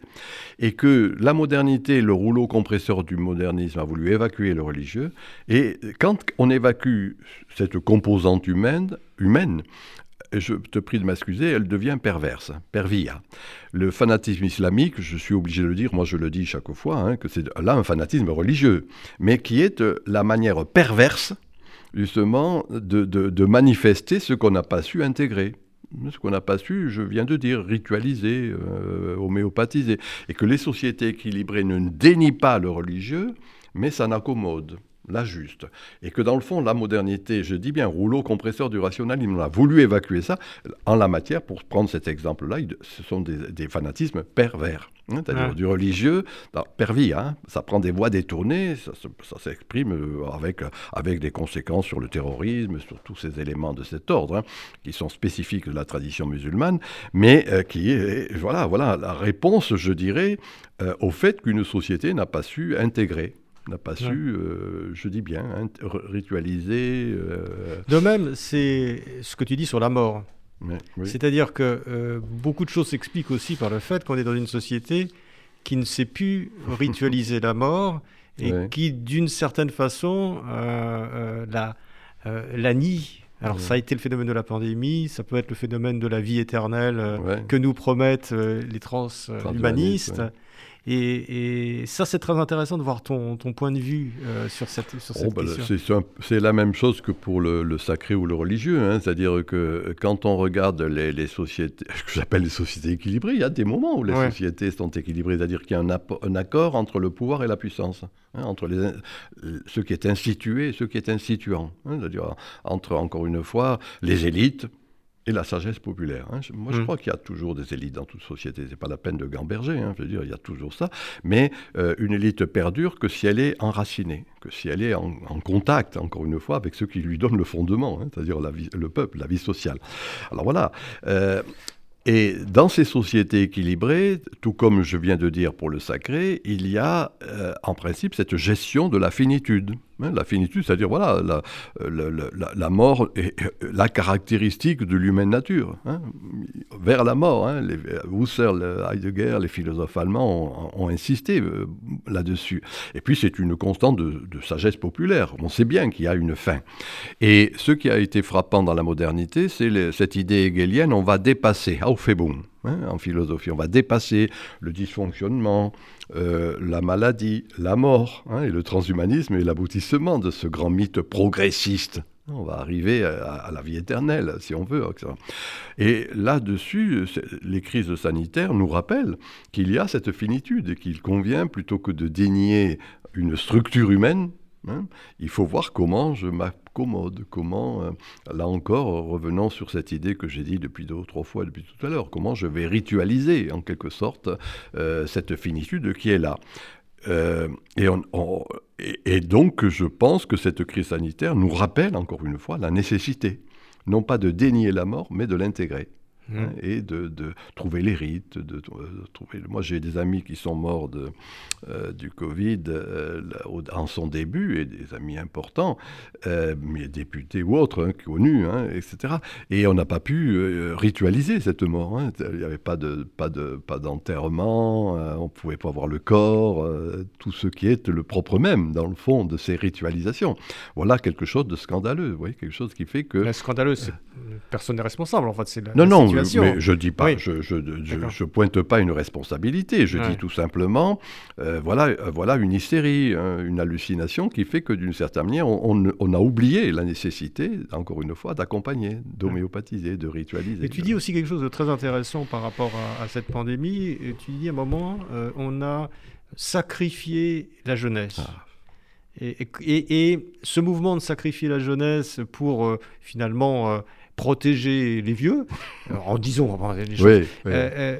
et que la modernité, le rouleau compresseur du modernisme a voulu évacuer le religieux, et quand on évacue cette composante humaine, humaine je te prie de m'excuser, elle devient perverse, pervia. Le fanatisme islamique, je suis obligé de le dire, moi je le dis chaque fois, hein, que c'est là un fanatisme religieux, mais qui est la manière perverse, justement, de manifester ce qu'on n'a pas su intégrer ce qu'on n'a pas su, je viens de dire, ritualiser, euh, homéopathiser, et que les sociétés équilibrées ne dénient pas le religieux, mais ça n'accommode la juste. Et que dans le fond, la modernité, je dis bien rouleau compresseur du rationalisme, on a voulu évacuer ça. En la matière, pour prendre cet exemple-là, ce sont des, fanatismes pervers. Hein, c'est-à-dire du religieux, pervis, hein, ça prend des voies détournées, ça, s'exprime euh, avec, avec des conséquences sur le terrorisme, sur tous ces éléments de cet ordre, hein, qui sont spécifiques de la tradition musulmane, mais euh, qui est, voilà, voilà la réponse, je dirais, euh, au fait qu'une société n'a pas su intégrer n'a pas su, euh, je dis bien, hein, ritualiser. Euh, de même, c'est ce que tu dis sur la mort. C'est-à-dire que euh, beaucoup de choses s'expliquent aussi par le fait qu'on est dans une société qui ne sait plus ritualiser la mort et qui, d'une certaine façon, la, la nie. Alors ça a été le phénomène de la pandémie, ça peut être le phénomène de la vie éternelle que nous promettent les transhumanistes. Et, ça, c'est très intéressant de voir ton, ton point de vue euh, sur cette, sur cette oh, bah, question. c'est la même chose que pour le, sacré ou le religieux. Hein. C'est-à-dire que quand on regarde les, les sociétés, ce que j'appelle les sociétés équilibrées, il y a des moments où les sociétés sont équilibrées. C'est-à-dire qu'il y a un, un, accord entre le pouvoir et la puissance, hein, entre les, ce qui est institué et ce qui est instituant. Hein. C'est-à-dire entre, encore une fois, les élites et la sagesse populaire. Hein. Moi, je mm. crois qu'il y a toujours des élites dans toute société. C'est pas la peine de gamberger. Hein. Je veux dire, il y a toujours ça. Mais euh, une élite perdure que si elle est enracinée, que si elle est en, contact, encore une fois, avec ceux qui lui donnent le fondement, hein, c'est-à-dire le peuple, la vie sociale. Alors voilà. Euh, et dans ces sociétés équilibrées, tout comme je viens de dire pour le sacré, il y a euh, en principe cette gestion de la finitude. Hein, la finitude, c'est-à-dire voilà, la, mort est la caractéristique de l'humaine nature. Hein. vers la mort, hein, Husserl, Heidegger, les philosophes allemands ont, insisté euh, là-dessus. Et puis c'est une constante de, sagesse populaire. On sait bien qu'il y a une fin. Et ce qui a été frappant dans la modernité, c'est cette idée hegelienne, on va dépasser, Aufhebung, en philosophie, on va dépasser le dysfonctionnement, euh, la maladie, la mort, hein, et le transhumanisme est l'aboutissement de ce grand mythe progressiste. On va arriver à, la vie éternelle, si on veut. Et là-dessus, les crises sanitaires nous rappellent qu'il y a cette finitude et qu'il convient, plutôt que de dénier une structure humaine, hein, il faut voir comment je m'accommode, comment, euh, là encore, revenons sur cette idée que j'ai dit depuis deux ou trois fois depuis tout à l'heure, comment je vais ritualiser en quelque sorte euh, cette finitude qui est là. Euh, et, donc, je pense que cette crise sanitaire nous rappelle encore une fois la nécessité, non pas de dénier la mort, mais de l'intégrer. Mmh. Hein, et de, trouver les rites. De, trouver... Moi, j'ai des amis qui sont morts de, euh, du Covid euh, en son début, et des amis importants, euh, mais députés ou autres, hein, connus, hein, etc. Et on n'a pas pu ritualiser cette mort. Hein. Il n'y avait pas de pas de pas d'enterrement, on ne pouvait pas voir le corps, tout ce qui est le propre même, dans le fond, de ces ritualisations. Voilà quelque chose de scandaleux, vous voyez, quelque chose qui fait que... scandaleux, personne n'est responsable, en fait, c'est la, non, mais je dis pas, je, je, je, pointe pas une responsabilité. Je dis tout simplement, euh, voilà, euh, voilà une hystérie, hein, une hallucination qui fait que d'une certaine manière, on, on, a oublié la nécessité, encore une fois, d'accompagner, d'homéopathiser, de ritualiser. Et tu dis aussi quelque chose de très intéressant par rapport à, cette pandémie. Et tu dis à un moment, euh, on a sacrifié la jeunesse. Ah. Et, et, et, ce mouvement de sacrifier la jeunesse pour finalement protéger les vieux, euh, en disant les choses, oui, euh, euh,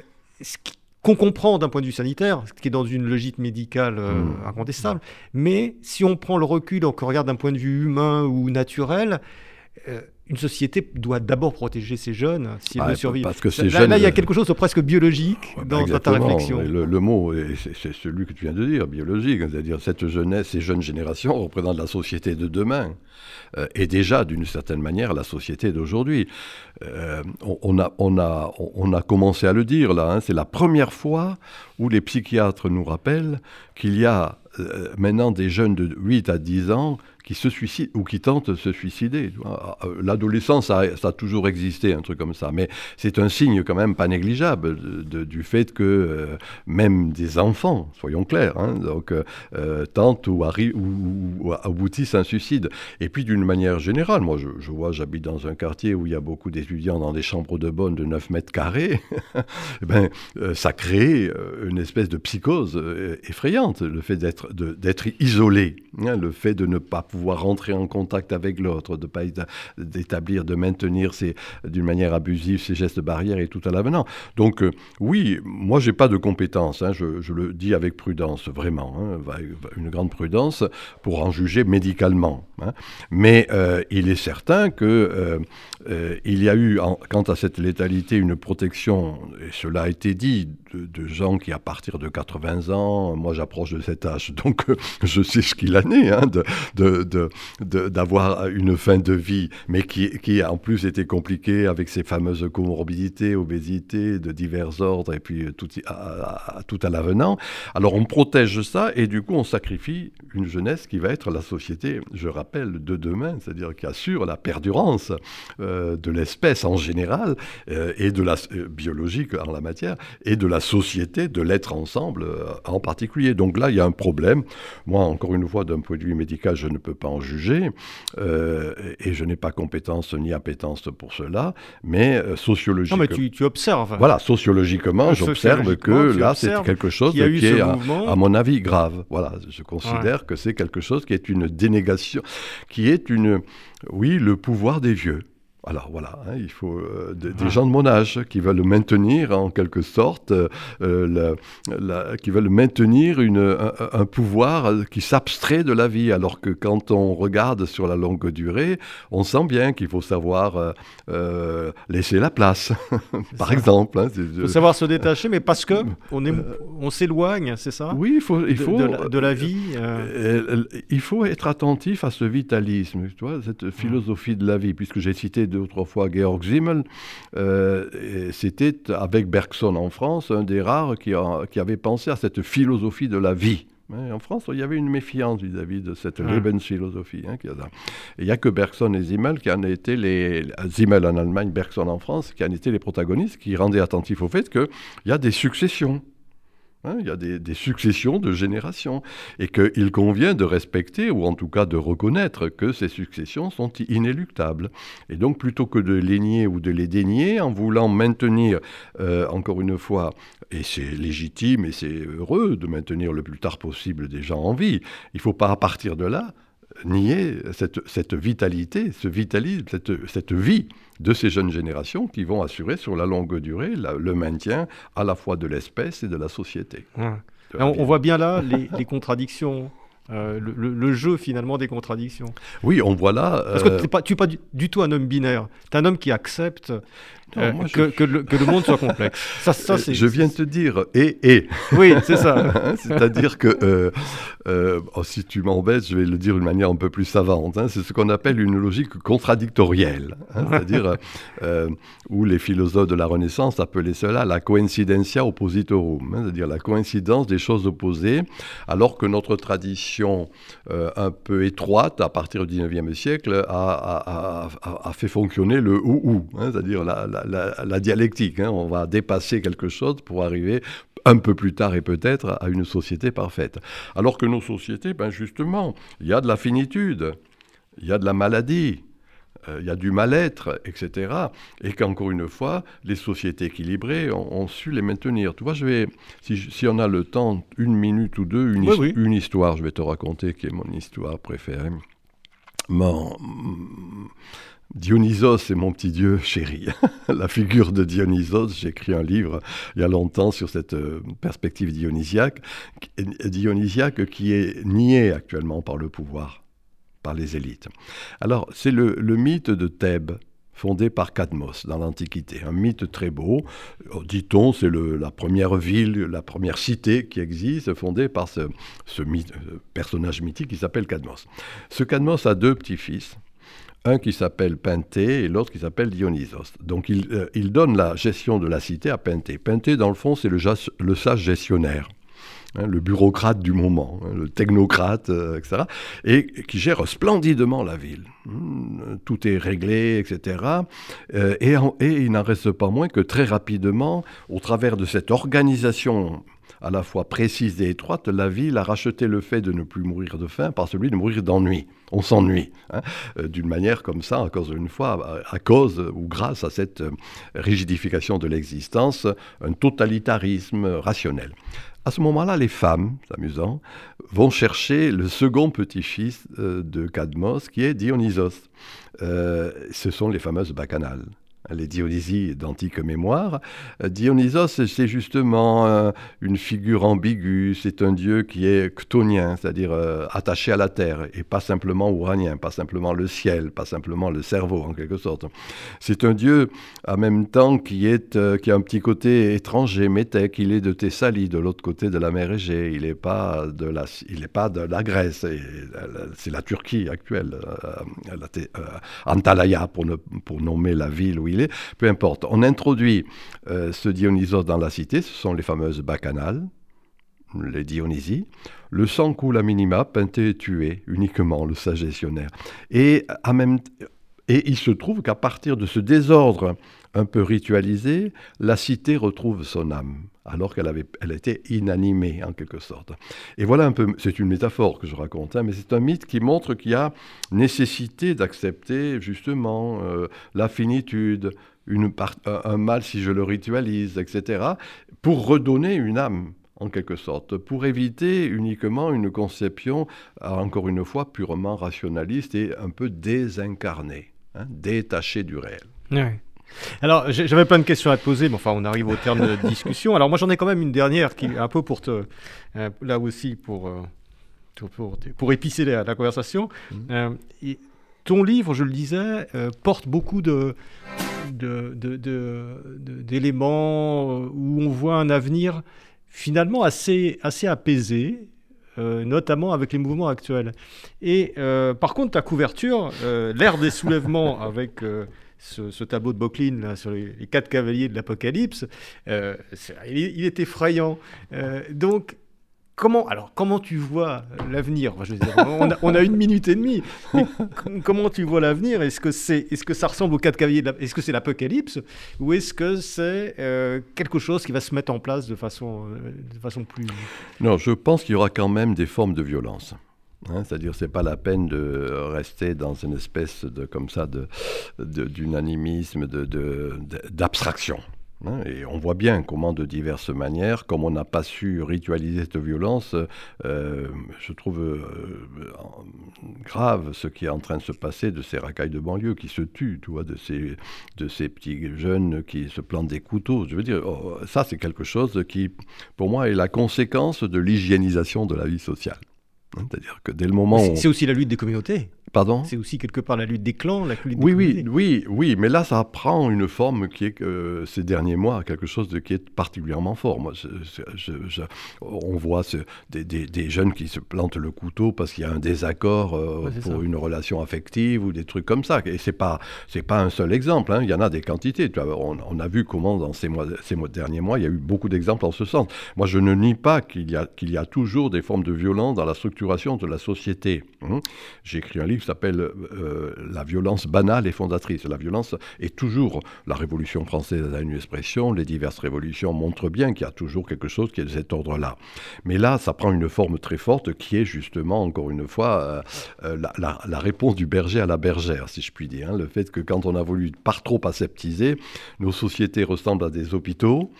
qu'on comprend d'un point de vue sanitaire, ce qui est dans une logique médicale hmm. incontestable, mais si on prend le recul, qu'on regarde d'un point de vue humain ou naturel, une société doit d'abord protéger ses jeunes si elle veut survivre. Parce que là, là, il y a quelque chose de presque biologique dans ta réflexion. Le, le, mot, c'est celui que tu viens de dire, biologique. C'est-à-dire cette jeunesse, ces jeunes générations représentent la société de demain. Euh, et déjà, d'une certaine manière, la société d'aujourd'hui. Euh, on, a, on, a, on a commencé à le dire là. Hein. c'est la première fois où les psychiatres nous rappellent qu'il y a euh, maintenant des jeunes de 8 à 10 ans qui se suicident ou qui tentent de se suicider. Ah, euh, l'adolescence, ça, a toujours existé, un truc comme ça, mais c'est un signe quand même pas négligeable du fait que euh, même des enfants, soyons clairs, hein, donc, tentent ou, ou, aboutissent à un suicide. Et puis d'une manière générale, moi je, vois, j'habite dans un quartier où il y a beaucoup d'étudiants dans des chambres de bonne de 9 mètres carrés, eh ben, ça crée une espèce de psychose effrayante, le fait d'être isolé, hein, le fait de ne pas pouvoir rentrer en contact avec l'autre, de pas d'établir, de maintenir d'une manière abusive ces gestes barrières et tout à l'avenant. Donc euh, oui, moi j'ai pas de compétences, hein, je, le dis avec prudence, vraiment, hein, une grande prudence pour en juger médicalement. Mais euh, il est certain que euh, il y a eu, quant à cette létalité, une protection, et cela a été dit, de, gens qui, à partir de 80 ans, moi j'approche de cet âge, donc je sais ce qu'il en est, hein, d'avoir une fin de vie, mais qui, qui en plus était compliqué avec ces fameuses comorbidités, obésité de divers ordres, et puis tout à, tout à l'avenant. Alors on protège ça, et du coup on sacrifie une jeunesse qui va être la société, je rappelle, de demain, c'est-à-dire qui assure la perdurance euh, de l'espèce en général, euh, et de la biologique en la matière, et de la société, de l'être ensemble en particulier. Donc là, il y a un problème. Moi, encore une fois, d'un point de vue médical, je ne peux pas en juger, euh, et je n'ai pas compétence ni appétence pour cela, mais euh, sociologiquement... Non, mais tu, observes. Voilà, sociologiquement, j'observe que là, c'est quelque chose qui, est, à, mon avis, grave. Voilà, je considère que c'est quelque chose qui est une dénégation, qui est une... Oui, le pouvoir des vieux alors voilà, hein, il faut euh, des ah. gens de mon âge qui veulent maintenir en quelque sorte, euh, qui veulent maintenir une, un, pouvoir qui s'abstrait de la vie, alors que quand on regarde sur la longue durée, on sent bien qu'il faut savoir euh, laisser la place, par exemple. Hein, il faut savoir se détacher, mais parce que on, on s'éloigne, c'est ça? Oui, il faut, il faut de, la, vie. il faut être attentif à ce vitalisme, tu vois, cette philosophie de la vie, puisque j'ai cité deux ou trois fois Georg Simmel. Euh, c'était avec Bergson en France, un des rares qui, qui avait pensé à cette philosophie de la vie. En France, il y avait une méfiance vis-à-vis de cette Lebensphilosophie. Hein, il n'y a que Bergson et Simmel qui en étaient les. Simmel en Allemagne, Bergson en France, qui en étaient les protagonistes, qui rendaient attentifs au fait qu'il y a des successions. Hein, il y a des, successions de générations et qu'il convient de respecter ou en tout cas de reconnaître que ces successions sont inéluctables. Et donc plutôt que de les nier ou de les dénier en voulant maintenir, euh, encore une fois, et c'est légitime et c'est heureux de maintenir le plus tard possible des gens en vie, il ne faut pas à partir de là nier cette, vitalité, ce vitalisme, cette, vie de ces jeunes générations qui vont assurer sur la longue durée le maintien à la fois de l'espèce et de la société. On, voit bien là les contradictions euh, le, jeu finalement des contradictions. Oui, on voit là. Parce que tu n'es pas, pas du, tout un homme binaire. Tu es un homme qui accepte euh, que, le, monde soit complexe. Ça, ça, euh, je viens de te dire et et. Oui, c'est ça. C'est-à-dire que, oh, si tu m'embêtes, je vais le dire d'une manière un peu plus savante. Hein, c'est ce qu'on appelle une logique contradictorielle. Hein, c'est-à-dire où les philosophes de la Renaissance appelaient cela la coincidentia oppositorum. Hein, c'est-à-dire la coïncidence des choses opposées, alors que notre tradition euh, un peu étroite à partir du 19e siècle a, fait fonctionner le ou-ou, hein, c'est-à-dire la, dialectique. Hein. On va dépasser quelque chose pour arriver un peu plus tard et peut-être à une société parfaite. Alors que nos sociétés, ben justement, il y a de la finitude, il y a de la maladie, euh, il y a du mal-être, etc. Et qu'encore une fois, les sociétés équilibrées ont, su les maintenir. Tu vois, je vais, si, on a le temps, une minute ou deux, une, une histoire, je vais te raconter qui est mon histoire préférée. Mon, Dionysos est mon petit dieu chéri. la figure de Dionysos, j'ai écrit un livre il y a longtemps sur cette euh, perspective dionysiaque, dionysiaque qui est niée actuellement par le pouvoir par les élites. Alors, c'est le, mythe de Thèbes, fondé par Cadmos dans l'Antiquité. Un mythe très beau. Euh, dit-on, c'est la première ville, la première cité qui existe, fondée par ce, personnage mythique qui s'appelle Cadmos. Ce Cadmos a deux petits-fils. Un qui s'appelle Penthé et l'autre qui s'appelle Dionysos. Donc il, euh, il, donne la gestion de la cité à Penthé. Penthé, dans le fond, c'est le, le sage gestionnaire. Hein, le bureaucrate du moment, hein, le technocrate, euh, etc., et qui gère splendidement la ville. Hmm, tout est réglé, etc. Euh, et, il n'en reste pas moins que très rapidement, au travers de cette organisation à la fois précise et étroite, la ville a racheté le fait de ne plus mourir de faim par celui de mourir d'ennui. On s'ennuie, hein, euh, d'une manière comme ça, à cause d'une fois, à cause ou grâce à cette rigidification de l'existence, un totalitarisme rationnel. À ce moment-là, les femmes, c'est amusant, vont chercher le second petit-fils euh, de Cadmos, qui est Dionysos. Euh, ce sont les fameuses bacchanales les Dionysies d'antique mémoire. Euh, Dionysos, c'est justement euh, une figure ambiguë, c'est un dieu qui est chtonien, c'est-à-dire euh, attaché à la terre, et pas simplement ouranien, pas simplement le ciel, pas simplement le cerveau en quelque sorte. C'est un dieu en même temps qui, est, qui a un petit côté étranger, métèque, il est de Thessalie, de l'autre côté de la mer Égée, il n'est pas, de la, pas de la Grèce, c'est la Turquie actuelle, Antalya pour, pour nommer la ville où il peu importe. On introduit euh, ce Dionysos dans la cité, ce sont les fameuses bacchanales, les Dionysies. Le sang coule à minima, Pinté est tué, uniquement le sagestionnaire. Et, même, et il se trouve qu'à partir de ce désordre un peu ritualisé, la cité retrouve son âme, alors qu'elle avait, elle était inanimée en quelque sorte. Et voilà un peu, c'est une métaphore que je raconte, hein, mais c'est un mythe qui montre qu'il y a nécessité d'accepter justement euh, la finitude, un mal si je le ritualise, etc., pour redonner une âme en quelque sorte, pour éviter uniquement une conception, encore une fois, purement rationaliste et un peu désincarnée. Hein, détaché du réel. Alors, j'avais plein de questions à te poser, mais enfin, on arrive au terme de discussion. Alors, moi, j'en ai quand même une dernière qui est un peu pour te. Euh, là aussi, pour, euh, pour, pour, épicer la, conversation. Mmh. Euh, ton livre, je le disais, porte beaucoup de, d'éléments où on voit un avenir finalement assez, assez apaisé, notamment avec les mouvements actuels. Et par contre, ta couverture, l'ère des soulèvements avec ce, tableau de Bocklin sur les, quatre cavaliers de l'Apocalypse, euh, il, est effrayant. Euh, donc, comment, alors, comment tu vois l'avenir? On, a, une minute et demie. comment tu vois l'avenir? Est-ce que, c'est, est-ce que ça ressemble aux quatre cavaliers Est-ce que c'est l'Apocalypse Ou est-ce que c'est euh, quelque chose qui va se mettre en place de façon, de façon plus... Non, je pense qu'il y aura quand même des formes de violence. Hein, c'est-à-dire, c'est pas la peine de rester dans une espèce de comme ça d'unanimisme, de, d'abstraction. Hein. et on voit bien comment, de diverses manières, comme on n'a pas su ritualiser cette violence, euh, je trouve euh, grave ce qui est en train de se passer de ces racailles de banlieue qui se tuent, tu vois, de ces, de ces petits jeunes qui se plantent des couteaux. Je veux dire, oh, ça, c'est quelque chose qui, pour moi, est la conséquence de l'hygiénisation de la vie sociale. C'est-à-dire que dès le moment où... C'est aussi la lutte des communautés. Pardon? C'est aussi quelque part la lutte des clans, la lutte des oui, oui, oui, oui, mais là, ça prend une forme qui est, euh, ces derniers mois, quelque chose de, qui est particulièrement fort. Moi, on voit des, des, jeunes qui se plantent le couteau parce qu'il y a un désaccord euh, pour une relation affective ou des trucs comme ça. Et c'est pas, c'est pas un seul exemple. Hein. Il y en a des quantités. On, on, a vu comment dans ces, mois, ces mois, derniers mois, il y a eu beaucoup d'exemples en ce sens. Moi, je ne nie pas qu'il y a, qu'il y a toujours des formes de violence dans la structuration de la société. Hein. J'ai écrit un livre s'appelle euh, La violence banale et fondatrice. La violence est toujours, la Révolution française a une expression, les diverses révolutions montrent bien qu'il y a toujours quelque chose qui est de cet ordre-là. Mais là, ça prend une forme très forte qui est justement, encore une fois, euh, euh, la, réponse du berger à la bergère, si je puis dire. Hein. Le fait que quand on a voulu par trop aseptiser, nos sociétés ressemblent à des hôpitaux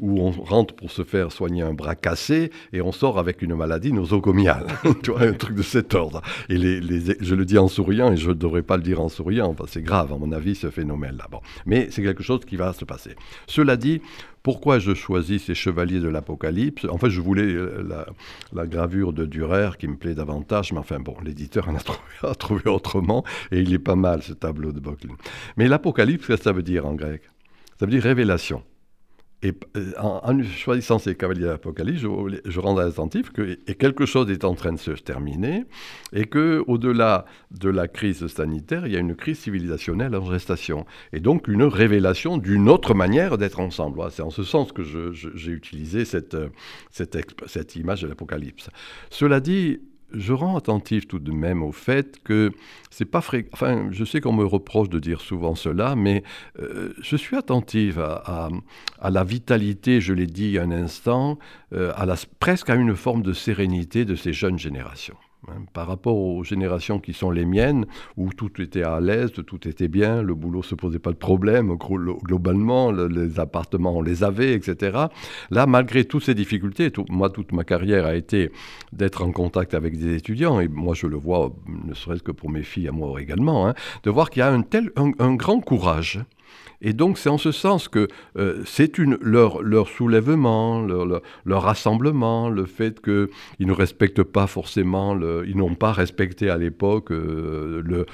où on rentre pour se faire soigner un bras cassé et on sort avec une maladie nosocomiale. tu vois, un truc de cet ordre. Et je le dis en souriant et je ne devrais pas le dire en souriant, c'est grave, à mon avis, ce phénomène-là. Bon. Mais c'est quelque chose qui va se passer. Cela dit, pourquoi je choisis ces chevaliers de l'Apocalypse? En fait, je voulais euh, la, gravure de Durer qui me plaît davantage, mais enfin bon, l'éditeur en a trouvé, a trouvé, autrement et il est pas mal ce tableau de Bocklin. Mais l'Apocalypse, qu'est-ce que ça veut dire en grec? Ça veut dire révélation. Et euh, en, choisissant ces cavaliers de l'Apocalypse, je, rends attentif que quelque chose est en train de se terminer et que au-delà de la crise sanitaire, il y a une crise civilisationnelle en gestation et donc une révélation d'une autre manière d'être ensemble. C'est en ce sens que j'ai utilisé cette, cette, cette image de l'Apocalypse. Cela dit, je rends attentif tout de même au fait que c'est pas fréquent. Enfin, je sais qu'on me reproche de dire souvent cela, mais euh, je suis attentif à, la vitalité, je l'ai dit un instant, euh, à presque à une forme de sérénité de ces jeunes générations. Hein, par rapport aux générations qui sont les miennes, où tout était à l'aise, tout était bien, le boulot ne se posait pas de problème, globalement, les appartements, on les avait, etc. Là, malgré toutes ces difficultés, moi, toute ma carrière a été d'être en contact avec des étudiants, et moi, je le vois, ne serait-ce que pour mes filles, à moi également, hein, de voir qu'il y a un, tel, un grand courage et donc c'est en ce sens que euh, c'est leur, leur soulèvement, leur, rassemblement, le fait qu'ils ne respectent pas forcément, ils n'ont pas respecté à l'époque euh,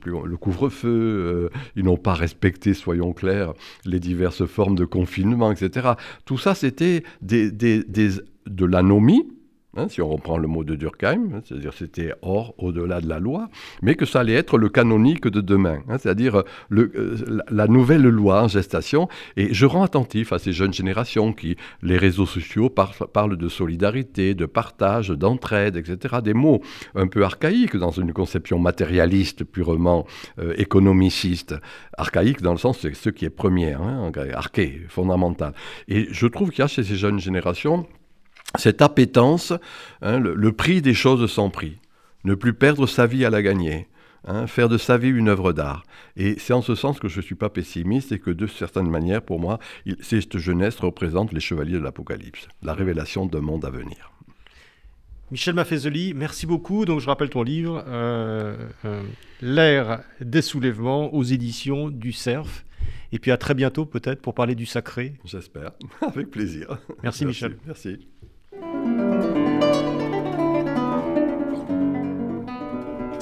plus, le couvre-feu, euh, ils n'ont pas respecté, soyons clairs, les diverses formes de confinement, etc. Tout ça, c'était de l'anomie, Hein, si on reprend le mot de Durkheim, hein, c'est-à-dire c'était hors, au-delà de la loi, mais que ça allait être le canonique de demain, hein, c'est-à-dire euh, la nouvelle loi en gestation. Et je rends attentif à ces jeunes générations qui, les réseaux sociaux parlent de solidarité, de partage, d'entraide, etc. Des mots un peu archaïques dans une conception matérialiste purement euh, économiciste. Archaïque dans le sens c'est ce qui est premier, arché, fondamental. Et je trouve qu'il y a chez ces jeunes générations cette appétence, hein, le, prix des choses sans prix, ne plus perdre sa vie à la gagner, hein, faire de sa vie une œuvre d'art. Et c'est en ce sens que je ne suis pas pessimiste et que de certaines manières, pour moi, cette jeunesse représente les chevaliers de l'Apocalypse, la révélation d'un monde à venir. Michel Maffezoli, merci beaucoup. Donc, je rappelle ton livre, euh, euh, L'ère des soulèvements aux éditions du CERF. Et puis à très bientôt peut-être pour parler du sacré. J'espère, avec plaisir. Merci, Michel. Merci.